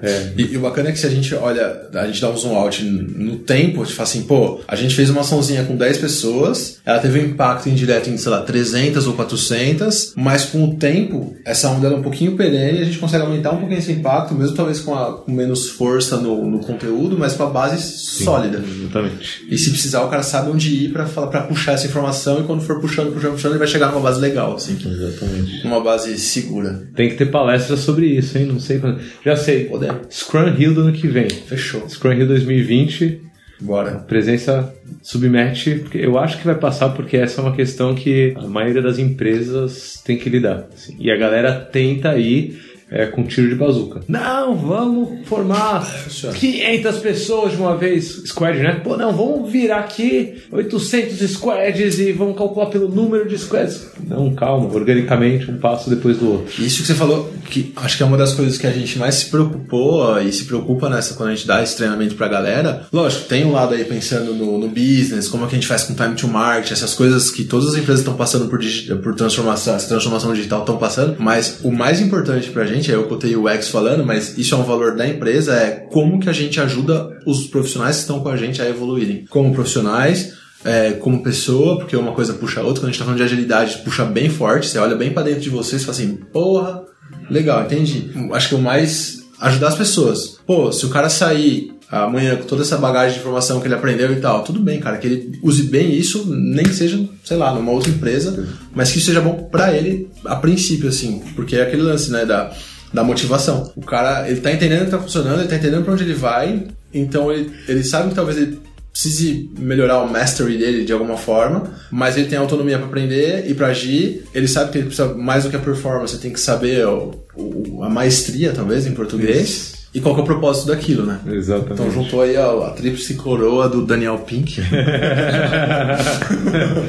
É. E, e o bacana é que se a gente olha, a gente dá um zoom out no tempo, a gente fala assim, pô, a gente fez uma açãozinha com 10 pessoas, ela teve um impacto indireto em, sei lá, 300 ou 400, mas com o tempo, essa onda ela é um pouquinho perene, a gente consegue aumentar um pouquinho esse impacto, mesmo talvez com, a- com menos força no, no conteúdo, mas com a base sólida. Exatamente. E se precisar, o cara sabe onde ir pra puxar essa informação e quando for puxando, puxando, puxando, ele vai chegar numa base legal, assim. Exatamente. Uma base segura. Tem que ter palestras sobre isso, hein? Não sei quando. Já sei. Podemos. Scrum Hill do ano que vem. Fechou. Scrum Hill 2020. Bora. Presença submete, eu acho que vai passar porque essa é uma questão que a maioria das empresas tem que lidar. assim. E a galera tenta ir é, com tiro de bazuca. Não, vamos formar 500 pessoas de uma vez. Squad, né? Pô, não, vamos virar aqui 800 squads e vamos calcular pelo número de squads. Não, calma, organicamente, um passo depois do outro. Isso que você falou, que acho que é uma das coisas que a gente mais se preocupou ó, e se preocupa nessa quando a gente dá esse treinamento pra galera. Lógico, tem um lado aí pensando no, no business, como é que a gente faz com time to market, essas coisas que todas as empresas estão passando por, por transformação, essa transformação digital estão passando. Mas o mais importante pra gente, aí eu botei o X falando, mas isso é um valor da empresa, é como que a gente ajuda os profissionais que estão com a gente a evoluírem. Como profissionais, é, como pessoa, porque uma coisa puxa a outra. Quando a gente tá falando de agilidade, puxa bem forte. Você olha bem pra dentro de você e fala assim, porra, legal, entendi. Acho que o mais ajudar as pessoas. Pô, se o cara sair amanhã com toda essa bagagem de informação que ele aprendeu e tal, tudo bem, cara, que ele use bem isso, nem que seja, sei lá, numa outra empresa, mas que isso seja bom pra ele a princípio, assim, porque é aquele lance, né, da, da motivação. O cara, ele tá entendendo que tá funcionando, ele tá entendendo pra onde ele vai, então ele, ele sabe que talvez ele precise melhorar o mastery dele de alguma forma, mas ele tem autonomia para aprender e para agir. Ele sabe que ele precisa mais do que a performance, ele tem que saber o, o- a maestria, talvez, em português. E qual que é o propósito daquilo, né? Exatamente. Então juntou aí a, a tríplice coroa do Daniel Pink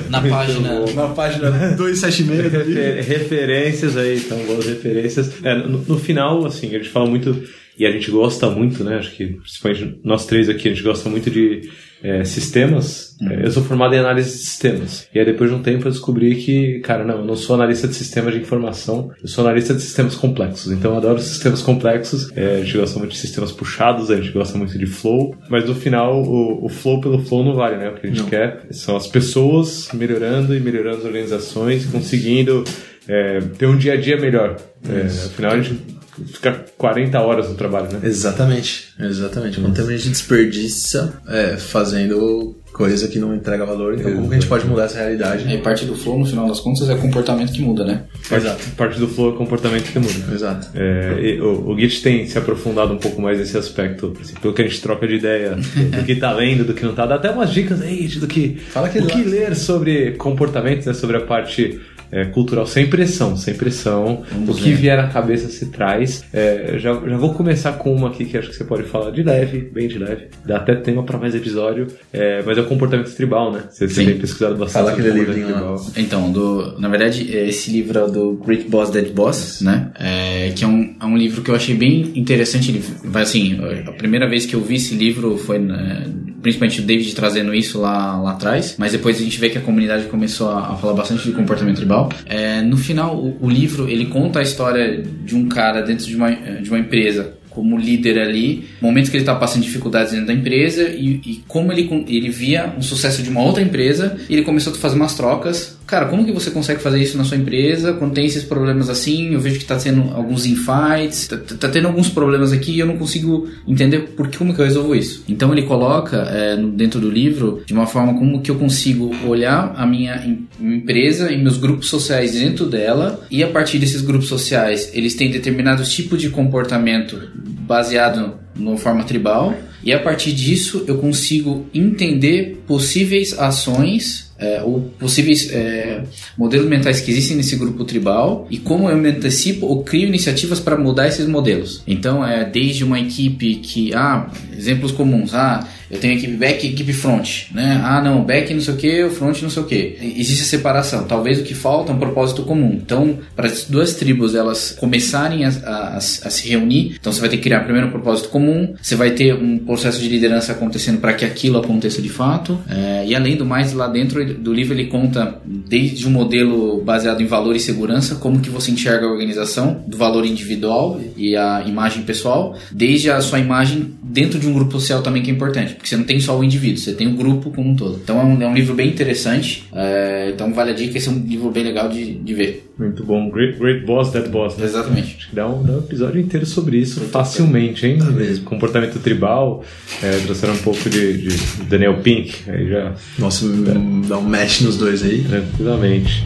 Na página. na página 276 ali. Refer- referências aí, então, boas referências. É, no, no final, assim, a gente fala muito e a gente gosta muito, né? Acho que principalmente nós três aqui, a gente gosta muito de é, sistemas. É, eu sou formado em análise de sistemas. E aí depois de um tempo eu descobri que, cara, não, eu não sou analista de sistemas de informação, eu sou analista de sistemas complexos. Então eu adoro sistemas complexos, é, a gente gosta muito de sistemas puxados, a gente gosta muito de flow, mas no final o, o flow pelo flow não vale, né? O que a gente não. quer são as pessoas melhorando e melhorando as organizações, conseguindo é, ter um dia a dia melhor. É, afinal, a gente fica 40 horas no trabalho, né? Exatamente, exatamente. Quanto tempo a gente desperdiça é, fazendo coisa que não entrega valor, então como que a gente pode mudar essa realidade? E parte do flow, no final das contas, é comportamento que muda, né? Parte, Exato. Parte do flow é comportamento que muda. Exato. É, o, o Git tem se aprofundado um pouco mais nesse aspecto, assim, pelo que a gente troca de ideia, do que tá lendo, do que não tá, dá até umas dicas aí do que, Fala que o que ler sobre comportamentos, né, sobre a parte é, cultural, sem pressão, sem pressão. Vamos o que ver. vier na cabeça se traz. É, já, já vou começar com uma aqui que acho que você pode falar de leve, bem de leve. Dá até tema para mais episódio. É, mas é o comportamento tribal, né? Você, você tem pesquisado bastante Fala aquele livrinho tribal. Lá. Então, do, na verdade, esse livro é do Great Boss, Dead Boss, né? É, que é um, é um livro que eu achei bem interessante. Ele, assim, a primeira vez que eu vi esse livro foi né, principalmente o David trazendo isso lá, lá atrás, mas depois a gente vê que a comunidade começou a, a falar bastante de comportamento tribal. É, no final, o, o, livro ele conta a história de um cara dentro de uma, de uma empresa como líder ali, momentos que ele estava passando dificuldades dentro da empresa e, e, como ele, ele via um sucesso de uma outra empresa, ele começou a fazer umas trocas cara, como que você consegue fazer isso na sua empresa quando tem esses problemas assim? Eu vejo que tá tendo alguns infights, tá, tá tendo alguns problemas aqui e eu não consigo entender por que, como que eu resolvo isso. Então ele coloca é, dentro do livro de uma forma como que eu consigo olhar a minha empresa e meus grupos sociais dentro dela e a partir desses grupos sociais eles têm determinados tipos de comportamento baseado na forma tribal e a partir disso eu consigo entender possíveis ações é, ou possíveis é, modelos mentais que existem nesse grupo tribal e como eu me antecipo ou crio iniciativas para mudar esses modelos. Então, é desde uma equipe que, ah, exemplos comuns, ah, eu tenho equipe back e equipe front, né? Ah, não, back não sei o que, front não sei o que. Existe a separação. Talvez o que falta é um propósito comum. Então, para as duas tribos elas começarem a, a, a, se reunir, então você vai ter que criar primeiro um propósito comum, você vai ter um processo de liderança acontecendo para que aquilo aconteça de fato. É, e além do mais, lá dentro do livro ele conta desde um modelo baseado em valor e segurança, como que você enxerga a organização, do valor individual e a imagem pessoal, desde a sua imagem dentro de um grupo social também que é importante porque você não tem só o indivíduo, você tem o grupo como um todo. Então é um, é um livro bem interessante, é, então vale a dica, esse é um livro bem legal de, de ver. Muito bom, Great, great Boss, Dead Boss, né? Exatamente. Acho que dá um, dá um episódio inteiro sobre isso Muito facilmente, hein? Tá Comportamento tribal, é, trouxeram um pouco de, de, Daniel Pink, aí já... Nossa, é. dá um mesh nos dois aí. Tranquilamente.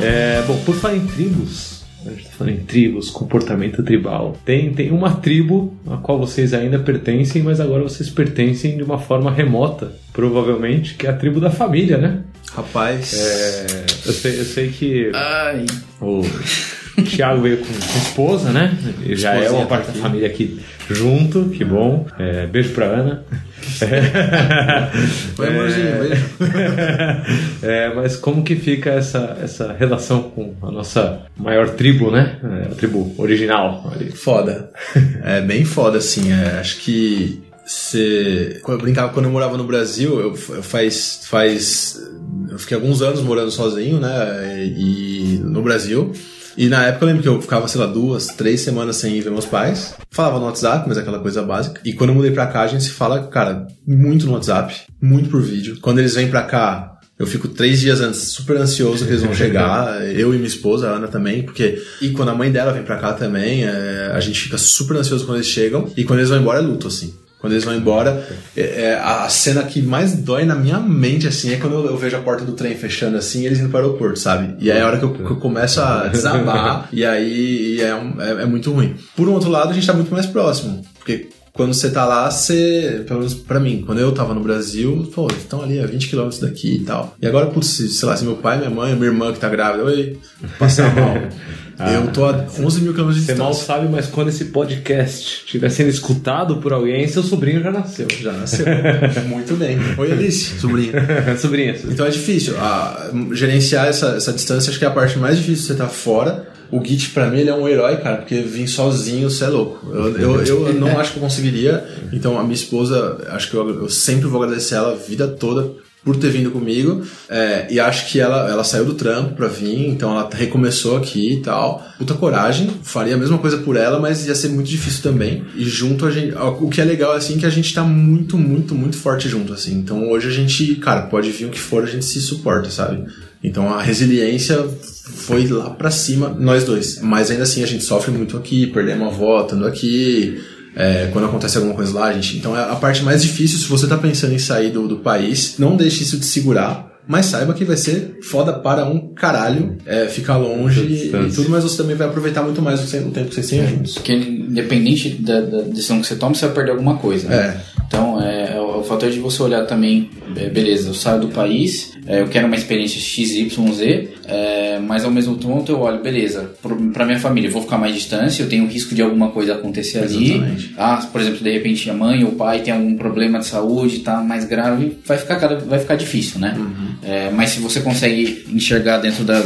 É, bom, por falar em tribos, a gente está falando em tribos, comportamento tribal. Tem, tem uma tribo a qual vocês ainda pertencem, mas agora vocês pertencem de uma forma remota, provavelmente, que é a tribo da família, né? Rapaz. É, eu, sei, eu sei que. Ai. O Thiago veio com, com esposa, né? Já é uma parte tá da família aqui junto, que bom. É, beijo pra Ana. Oi, amorzinho, beijo. É, mas como que fica essa, essa relação com a nossa maior tribo, né? É, a tribo original. Ali. Foda. É bem foda, assim. É, acho que você. Eu brincava quando eu morava no Brasil, eu faz. faz eu fiquei alguns anos morando sozinho, né? E no Brasil. E na época eu lembro que eu ficava, sei lá, duas, três semanas sem ver meus pais. Falava no WhatsApp, mas é aquela coisa básica. E quando eu mudei pra cá, a gente se fala, cara, muito no WhatsApp, muito por vídeo. Quando eles vêm pra cá, eu fico três dias antes super ansioso que eles vão chegar, eu e minha esposa, a Ana também, porque. E quando a mãe dela vem pra cá também, é, a gente fica super ansioso quando eles chegam. E quando eles vão embora é luto, assim. Quando eles vão embora, é, é, a cena que mais dói na minha mente, assim, é quando eu, eu, vejo a porta do trem fechando assim e eles indo para o aeroporto, sabe? E aí é a hora que eu, que eu começo a desabar, e aí é, um, é, é, muito ruim. Por um outro lado, a gente tá muito mais próximo, porque quando você tá lá, você, pelo menos pra mim, quando eu tava no Brasil, pô, estão ali a 20 km daqui e tal. E agora, putz, sei lá, se meu pai, minha mãe, minha irmã que tá grávida, oi, passar mal. Ah, eu tô a 11 mil quilômetros de Você mal sabe, mas quando esse podcast estiver sendo escutado por alguém, seu sobrinho já nasceu. Já nasceu. Muito bem. Oi, Alice, sobrinha. sobrinha. Então é difícil. Ah, gerenciar essa, essa distância, acho que é a parte mais difícil. Você tá fora O Git, pra mim, ele é um herói, cara, porque vir sozinho, você é louco. Eu, eu, eu não acho que eu conseguiria. Então, a minha esposa, acho que eu, eu sempre vou agradecer ela a vida toda por ter vindo comigo. É, e acho que ela, ela saiu do trampo pra vir, então ela recomeçou aqui e tal. Puta coragem, faria a mesma coisa por ela, mas ia ser muito difícil também. E junto a gente. O que é legal, assim, que a gente tá muito, muito, muito forte junto, assim. Então hoje a gente, cara, pode vir o que for, a gente se suporta, sabe? Então a resiliência foi lá pra cima, nós dois. Mas ainda assim a gente sofre muito aqui, perdemos a avó estando aqui. É, quando acontece alguma coisa lá, gente. Então é a parte mais difícil, se você tá pensando em sair do, do país, não deixe isso te segurar. Mas saiba que vai ser foda para um caralho é, ficar longe e tudo, mas você também vai aproveitar muito mais o tempo que vocês têm juntos. Porque independente da, da, decisão que você toma, você vai perder alguma coisa. Né? É. Então, é, é o fator de você olhar também, beleza, eu saio do país, é, eu quero uma experiência XYZ, é, mas ao mesmo tempo eu olho, beleza, para minha família, eu vou ficar mais distante, eu tenho risco de alguma coisa acontecer ali. Exatamente. Ah, por exemplo, de repente a mãe ou o pai tem algum problema de saúde, tá mais grave, vai ficar, cada, vai ficar difícil, né? É, mas se você consegue enxergar dentro da,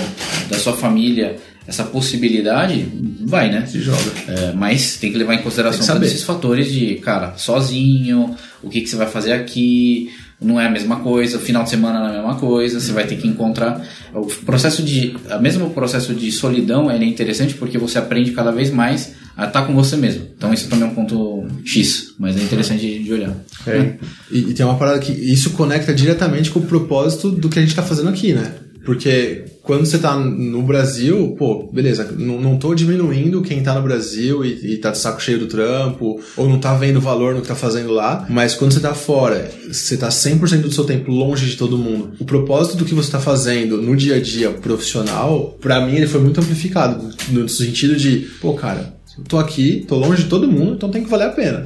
da sua família essa possibilidade, vai, né? Se joga. É, mas tem que levar em consideração todos esses fatores de, cara, sozinho, o que, que você vai fazer aqui, não é a mesma coisa, o final de semana não é a mesma coisa, você vai ter que encontrar. O processo de. O mesmo processo de solidão ele é interessante porque você aprende cada vez mais a estar com você mesmo. Então isso também é um ponto X, mas é interessante de, de olhar. É. E, e tem uma parada que isso conecta diretamente com o propósito do que a gente tá fazendo aqui, né? Porque quando você tá no Brasil, pô, beleza, não, não tô diminuindo quem tá no Brasil e, e tá de saco cheio do trampo, ou não tá vendo valor no que tá fazendo lá, mas quando você tá fora, você tá 100% do seu tempo longe de todo mundo. O propósito do que você tá fazendo no dia a dia profissional, pra mim ele foi muito amplificado, no sentido de, pô, cara, tô aqui, tô longe de todo mundo, então tem que valer a pena.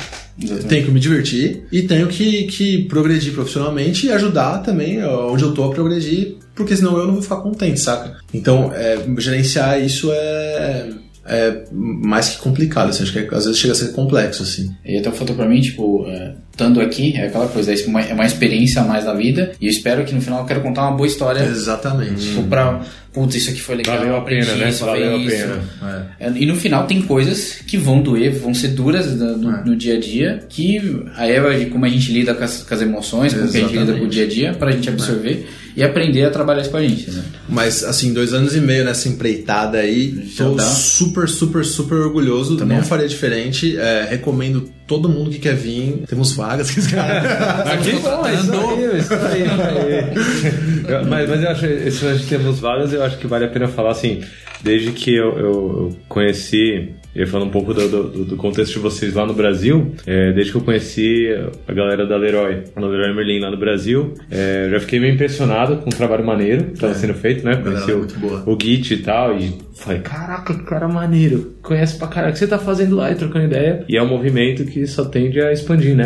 Tenho que me divertir e tenho que, que progredir profissionalmente e ajudar também onde eu tô a progredir, porque senão eu não vou ficar contente, saca? Então, é, gerenciar isso é, é mais que complicado, assim, acho que é- às vezes chega a ser complexo, assim. E até o fator pra mim, tipo, é, estando aqui, é aquela coisa, é uma, é uma experiência a mais da vida, e eu espero que no final eu quero contar uma boa história. Exatamente. Tipo, pra. Putz, isso aqui foi legal. Valeu a pena, né? isso, Valeu a isso. pena. É, E no final tem coisas que vão doer, vão ser duras no, no- É. no dia a dia, que aí é de como a gente lida com as, com as emoções, como que a gente lida com o dia a dia, pra gente absorver e aprender a trabalhar isso com a gente, né? Mas, assim, dois anos e meio nessa empreitada aí, Já tô dá. super, super, super orgulhoso. Também não faria diferente. É, recomendo todo mundo que quer vir. Temos cara. Aqui não, é isso aí, isso aí, isso aí. Eu- mas, mas eu acho, esse lance de termos vagas, eu acho que vale a pena falar assim, desde que eu- eu conheci, eu falando um pouco do, do- do contexto de vocês lá no Brasil, é, desde que eu conheci a galera da Leroy, da Leroy Merlin lá no Brasil, é, eu já fiquei meio impressionado com o trabalho maneiro que estava sendo feito, né? Conheci o, muito boa. o Git e tal, e falei, caraca, que cara maneiro, conhece pra caraca, o que você tá fazendo lá e trocando ideia? E é um movimento que só tende a expandir, né?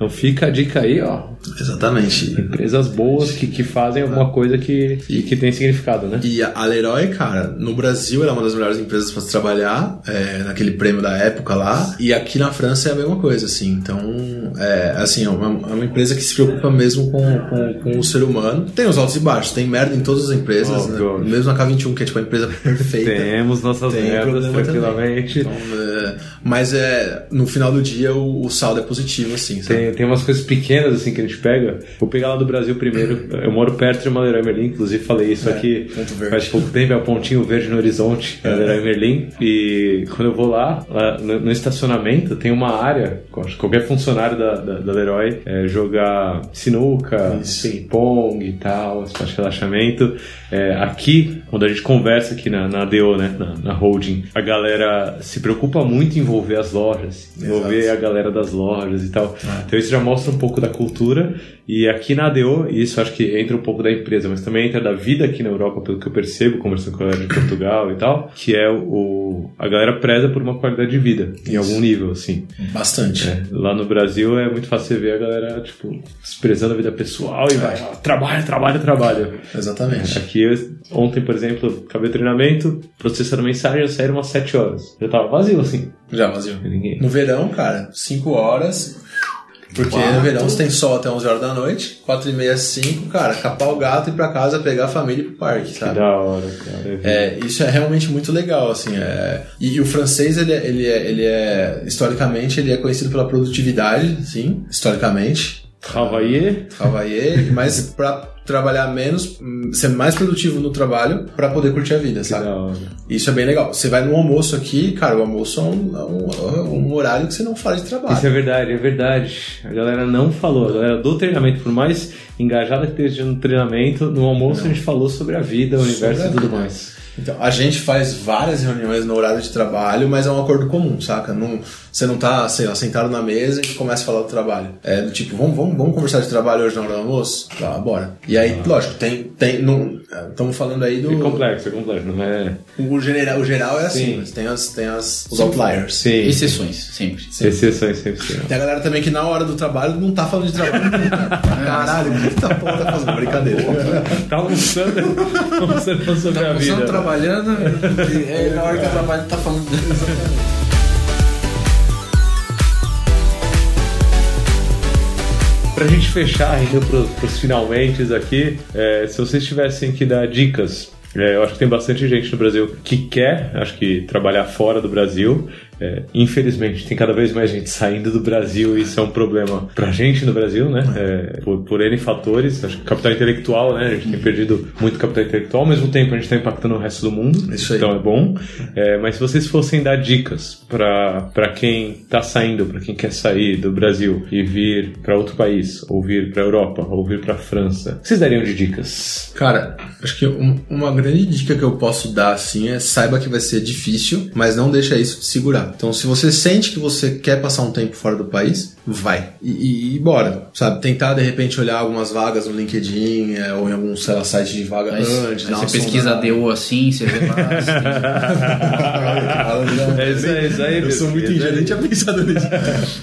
Então fica a dica aí, ó, Exatamente. Empresas boas que, que fazem alguma coisa que, que tem significado, né? E a Leroy, cara, no Brasil ela é uma das melhores empresas para se trabalhar, é, naquele prêmio da época lá. E aqui na França é a mesma coisa, assim. Então, é, assim, é uma, é uma empresa que se preocupa mesmo com, com, com o ser humano. Tem os altos e baixos, tem merda em todas as empresas, Óbvio. né? Mesmo na K21, que é tipo a empresa perfeita. Temos nossas Tem merdas tranquilamente. Então, é, mas é, no final do dia o, o saldo é positivo, assim, sabe? Tem, tem umas coisas pequenas assim que a gente pega. Vou pegar lá do Brasil primeiro. Eu moro perto de uma Leroy Merlin, inclusive falei isso aqui ponto verde. faz pouco tempo, é o pontinho verde no horizonte, é Leroy Merlin. E quando eu vou lá, lá no, no estacionamento, tem uma área, qualquer funcionário da, da, da Leroy é, jogar sinuca, ping-pong e tal, espaço de relaxamento. É, aqui, quando a gente conversa aqui na, na ADO, né, na, na holding, a galera se preocupa muito em envolver as lojas, envolver Exato. a galera das lojas e tal. Então isso já mostra um pouco da cultura. E aqui na ADO, e isso acho que entra um pouco da empresa, mas também entra da vida aqui na Europa, pelo que eu percebo, conversando com a galera de Portugal e tal, que é o, a galera preza por uma qualidade de vida, em algum nível, assim. Bastante. É, lá no Brasil é muito fácil você ver a galera, tipo, desprezando a vida pessoal e vai, ó, trabalho, trabalho, trabalho. Exatamente. Aqui, eu- ontem, por exemplo, acabei o treinamento, processando mensagem, eu saí umas 7 horas. Já tava vazio, assim. Já vazio. Ninguém. No verão, cara, 5 horas. Porque no verão você tem sol até 11 horas da noite, 4 e meia, 5, cara, capar o gato e ir pra casa pegar a família e ir pro parque, Que sabe? da hora, cara. É, isso é realmente muito legal, assim. É... E, e o francês, ele é, ele, é, ele é, historicamente, ele é conhecido pela produtividade, sim, historicamente. Travailler. Travailler, mas pra trabalhar menos, ser mais produtivo no trabalho pra poder curtir a vida, sabe? Isso é bem legal. Você vai no almoço aqui, cara, o almoço é um, é um- é um horário que você não fala de trabalho. Isso é verdade, é verdade. A galera não falou. A galera do treinamento, por mais engajada que esteja no treinamento, no almoço a gente falou sobre a vida, o universo e tudo vida. mais. Então, a gente faz várias reuniões no horário de trabalho, mas é um acordo comum, saca? Não, você não tá, sei lá, sentado na mesa e começa a falar do trabalho. É do tipo, vamos, vamos, vamos conversar de trabalho hoje na hora do almoço? Tá, bora. E aí, lógico, tem. tem Estamos falando aí do. É complexo, é complexo, não é? O geral, o geral é assim, Sim. mas tem, as, tem as, os outliers. Sim. Exceções, sempre. Exceções sempre sim. Tem a galera também que na hora do trabalho não tá falando de trabalho. Caralho, o que tá porra tá fazendo? Brincadeira. Tá almoçando, almoçando sobre a vida. Você trabalhando, é na hora que eu trabalho tá falando. Pra gente fechar, indo pros, pros finalmente aqui, é, se vocês tivessem que dar dicas, é, eu acho que tem bastante gente no Brasil que quer, acho que, trabalhar fora do Brasil. É, infelizmente, tem cada vez mais gente saindo do Brasil e isso é um problema pra gente no Brasil, né? É, por, por N fatores. Acho que capital intelectual, né? A gente tem perdido muito capital intelectual, ao mesmo tempo a gente tá impactando o resto do mundo. Isso aí. Então é bom. É, mas se vocês fossem dar dicas pra pra quem tá saindo, pra quem quer sair do Brasil e vir pra outro país, ou vir pra Europa, ou vir pra França, o que vocês dariam de dicas? Cara, acho que um- uma grande dica que eu posso dar assim é saiba que vai ser difícil, mas não deixa isso te segurar. Então, se você sente que você quer passar um tempo fora do país, vai. E, e, e bora, sabe? Tentar de repente olhar algumas vagas no LinkedIn é, ou em algum sei lá, site de vaga Aí, antes. uma você pesquisa sondada. DO assim, você vê lá. assim, É isso aí, isso aí, Eu sou muito ingênuo, nem tinha pensado nisso.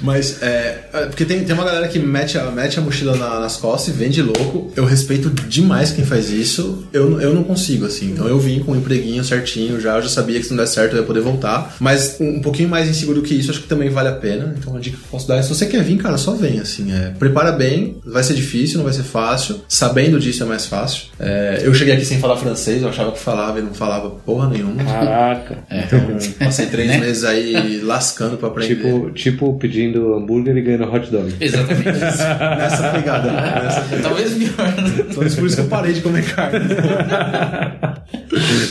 Mas, é, é, porque tem, tem uma galera que mete a, mete a mochila na- nas costas e vende louco. Eu respeito demais quem faz isso. Eu, eu não consigo, assim. Então eu vim com um empreguinho certinho já. Eu já sabia que se não der certo eu ia poder voltar. Mas um, um pouquinho mais inseguro que isso, acho que também vale a pena. Então uma dica que eu posso dar é: se você quer vir, cara, só vem, assim. É, prepara bem. Vai ser difícil, não vai ser fácil. Sabendo disso é mais fácil. É, eu cheguei aqui sem falar francês. Eu achava que falava e não falava porra nenhuma. Caraca. Então, passei três Né? meses aí lascando pra aprender. Tipo, tipo pedindo hambúrguer e ganhando hot dog. Exatamente. Nessa pegada, né? Nessa pegada. Talvez pior. Então, isso por isso que eu parei de comer carne.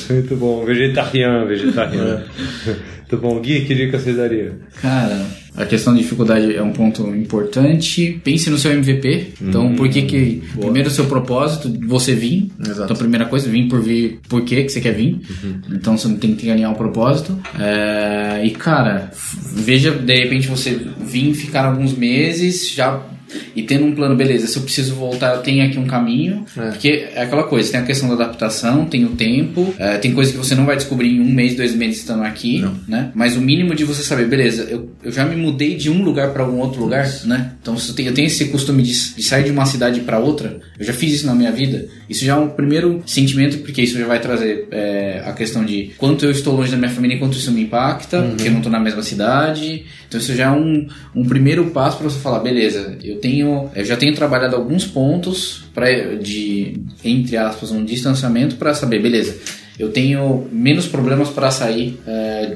Muito bom. Vegetariano, vegetariano. Muito bom. Gui, que dica você daria? Cara, a questão de dificuldade é um ponto importante. Pense no seu MVP. Então, por que que... Primeiro, o seu propósito, você vir. Exato. Então, primeira coisa, vir por vir. Por que que você quer vir? Então, você tem que alinhar um propósito. É, e, cara, veja, de repente, você vir ficar alguns meses, já... E tendo um plano, beleza, se eu preciso voltar, eu tenho aqui um caminho. É. Porque é aquela coisa, tem a questão da adaptação, tem o tempo, é, tem coisa que você não vai descobrir em um mês, dois meses estando aqui, né? Mas o mínimo de você saber, beleza, eu, eu já me mudei de um lugar para algum outro lugar, né? Então se eu tenho, eu tenho esse costume de, de sair de uma cidade para outra, eu já fiz isso na minha vida. Isso já é um primeiro sentimento, porque isso já vai trazer é, a questão de quanto eu estou longe da minha família e quanto isso me impacta, porque eu não estou na mesma cidade. Então isso já é um, um primeiro passo para você falar, beleza, eu tenho, eu já tenho trabalhado alguns pontos para de entre aspas um distanciamento para saber, beleza. Eu tenho menos problemas para sair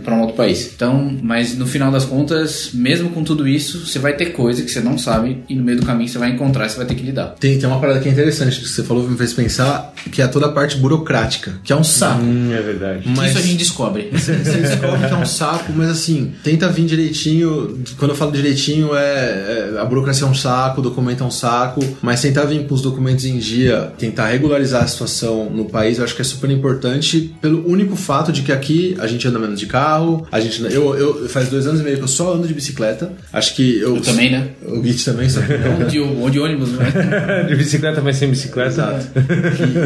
para um outro país. Então, mas no final das contas, mesmo com tudo isso, você vai ter coisa que você não sabe e no meio do caminho você vai encontrar e você vai ter que lidar. Tem, tem uma parada que é interessante que você falou, me fez pensar, que é toda a parte burocrática, que é um saco. Hum, é verdade. Mas Isso a gente descobre. você, você descobre que é um saco, mas assim, tenta vir direitinho. Quando eu falo direitinho, é, é- a burocracia é um saco, o documento é um saco, mas tentar vir com os documentos em dia, tentar regularizar a situação no país, eu acho que é super importante pelo único fato de que aqui a gente anda menos de carro, a gente anda- eu, eu faz dois anos e meio que eu só ando de bicicleta. Acho que eu, Eu também, né? O Git também, só que não. Onde, onde ônibus, né? De bicicleta, mas sem bicicleta. Exato.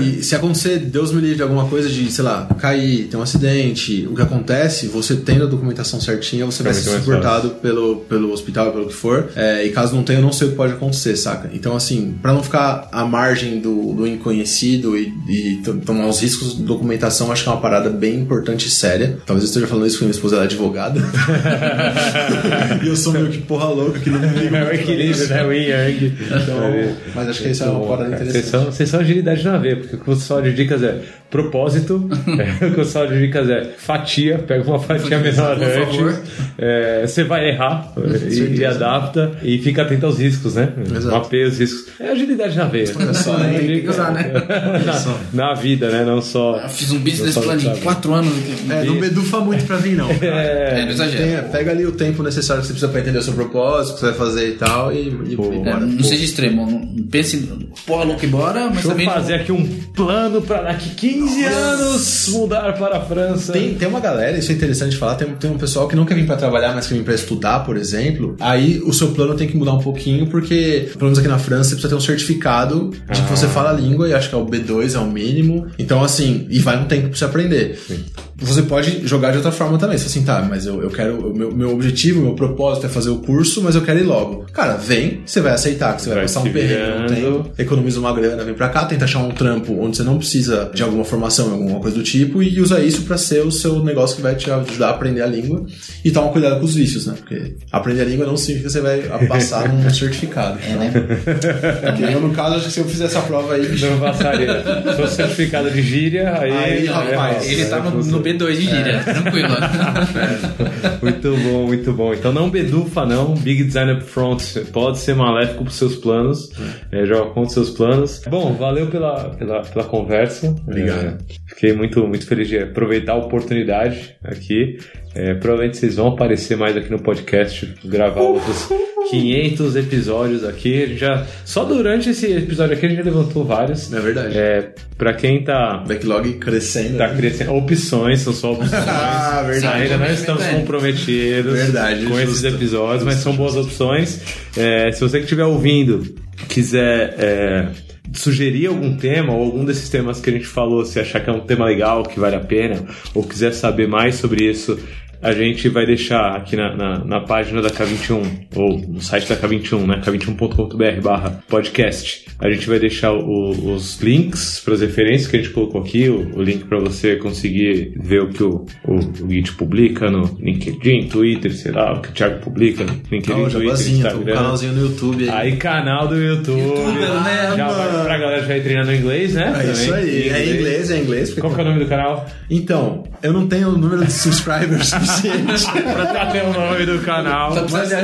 E, e se acontecer, Deus me livre de alguma coisa de, sei lá, cair, ter um acidente, o que acontece, você tendo a documentação certinha, você vai muito ser suportado pelo, pelo hospital, pelo que for. É, e caso não tenha, eu não sei o que pode acontecer, saca? Então, assim, pra não ficar à margem do, do inconhecido e, e to- tomar os riscos, documentação comunicação acho que é uma parada bem importante e séria. Talvez eu esteja falando isso porque minha esposa ela é advogada. e eu sou meio que porra louca que não me ligo. É o equilíbrio, né? O yang. Então, mas acho que isso é uma parada Vocês interessante. são, vocês são agilidade na veia, porque o consultório de dicas é propósito, é, o consultório de dicas é fatia, pega uma fatia menor antes, é, você vai errar é, e, e adapta e fica atento aos riscos, né? Exato. Mapeia os riscos. É agilidade na veia. só, hein? Tem que usar, né? na, na vida, né? Não só. Eu fiz um business Não plan de sabe. quatro anos. É, não bedufa muito pra mim, não. É, não exagero. Tem- pega ali o tempo necessário que você precisa pra entender o seu propósito, o que você vai fazer e tal, e, e, Pô. e É, bora. não seja extremo. Não pense, porra, louco, embora, mas Deixa eu também. fazer aqui um plano para daqui 15 anos mudar para a França. Tem, tem uma galera, isso é interessante de falar, tem, tem um pessoal que não quer vir pra trabalhar, mas quer vir pra estudar, por exemplo. Aí o seu plano tem que mudar um pouquinho, porque, pelo menos aqui na França, você precisa ter um certificado de que você fala a língua, e acho que é o B2, é o mínimo. Então, assim, e vai um tempo pra você aprender. Você pode jogar de outra forma também. Você assim, tá, mas eu, eu quero. o Meu, meu objetivo, meu propósito é fazer o curso, mas eu quero ir logo. Cara, vem, você vai aceitar que você vai, Vai passar um perrengue, um tempo, economiza uma grana, vem pra cá, tenta achar um trampo onde você não precisa de alguma formação, alguma coisa do tipo, e usa isso pra ser o seu negócio que vai te ajudar a aprender a língua. E toma cuidado com os vícios, né? Porque aprender a língua não significa que você vai passar num certificado. É, né? Porque eu, no caso, acho que se eu fizer essa prova aí, Não passaria. Se fosse certificado de gíria, aí. Aí, rapaz, Ele tá no, no B2 de gíria, tranquilo. Muito bom, muito bom. Então não bedufa, não. Big Design Upfront pode ser maléfico pros seus planos. É, joga contra os seus planos. Bom, valeu pela, pela, pela conversa. Obrigado. É, fiquei muito, muito feliz de aproveitar a oportunidade aqui. É, provavelmente vocês vão aparecer mais aqui no podcast, gravar outros 500 episódios aqui. A gente já, só durante esse episódio aqui a gente já levantou vários. É verdade. É, pra quem tá, backlog crescendo. tá crescendo, opções, são só opções. Ah, verdade. Ainda não estamos É. comprometidos Verdade, com esses justo. episódios, mas são boas opções. É, se você que estiver ouvindo quiser é, sugerir algum tema ou algum desses temas que a gente falou, se achar que é um tema legal, que vale a pena, ou quiser saber mais sobre isso, a gente vai deixar aqui na, na, na página da K21, ou no site da K21, né? k21.com.br barra podcast. A gente vai deixar o- os links para as referências que a gente colocou aqui, o, o link para você conseguir ver o que o, o, o Git publica no LinkedIn, Twitter, sei lá, o que o Thiago publica no LinkedIn, Não, Twitter, tô com um Instagram. canalzinho no YouTube aí. Aí, canal do YouTube. Youtuber, né? Já vai pra galera já ir treinando inglês, né? É isso Também. aí. É inglês, é inglês. porque- Qual que é o nome do canal? Então, eu não tenho o número de subscribers suficiente. pra ter o nome do canal. Tá a parte-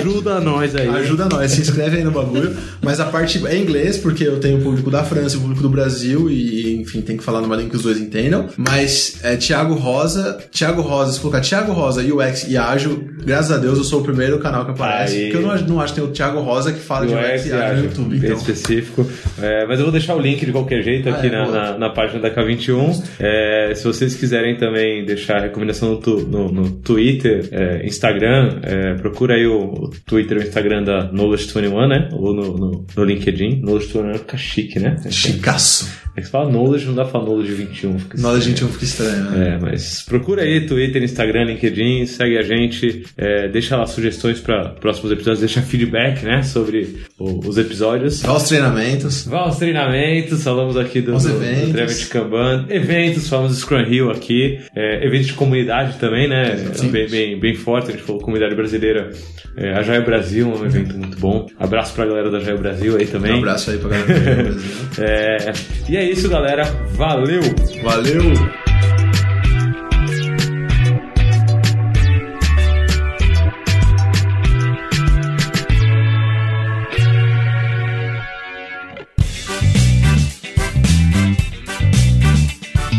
Ajuda nós aí. Ajuda nós, se inscreve aí no bagulho. Mas a parte é inglês, porque eu tenho o público da França e o público do Brasil, e enfim, tem que falar numa língua que os dois entendam. Mas é Thiago Rosa, Thiago Rosa, se colocar Thiago Rosa, UX e Ágil, graças a Deus eu sou o primeiro canal que aparece. Aí. Porque eu não, acho- não acho que tem o Thiago Rosa que fala de UX e Ágil no YouTube. bem Então, específico. É, mas eu vou deixar o link de qualquer jeito aqui Ah, é, na, na, na página da K21. É, se vocês quiserem também deixar recomendação no, tu- no- no Twitter, é, Instagram, é, procura aí o, o Twitter e o Instagram da Knowledge21, né? Ou no, no, no LinkedIn. Knowledge21 fica chique, né? chicaço. É que você fala Knowledge, não dá pra falar Knowledge 21. Fica gente não fica estranho, né? É, mas procura aí, Twitter, Instagram, LinkedIn, segue a gente, é, deixa lá sugestões para próximos episódios, deixa feedback, né, sobre o- os episódios. Dá os treinamentos. Vá aos treinamentos, falamos aqui do, Aos do, eventos. do Trevor Kanban, eventos, falamos do Scrum Hill aqui, é, eventos de comunidade também, né, bem, bem, bem forte, a gente falou comunidade brasileira, é, a Jaio Brasil, um evento muito bom, abraço pra galera da Jaio Brasil aí também. Um abraço aí pra galera do Brasil. É, e é isso, galera, valeu! Valeu!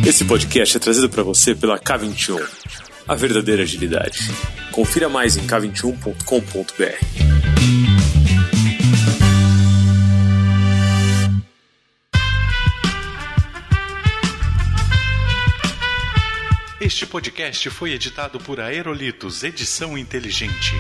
Esse podcast é trazido para você pela K21, a verdadeira agilidade. Confira mais em k21.com.br. Este podcast foi editado por Aerolitos Edição Inteligente.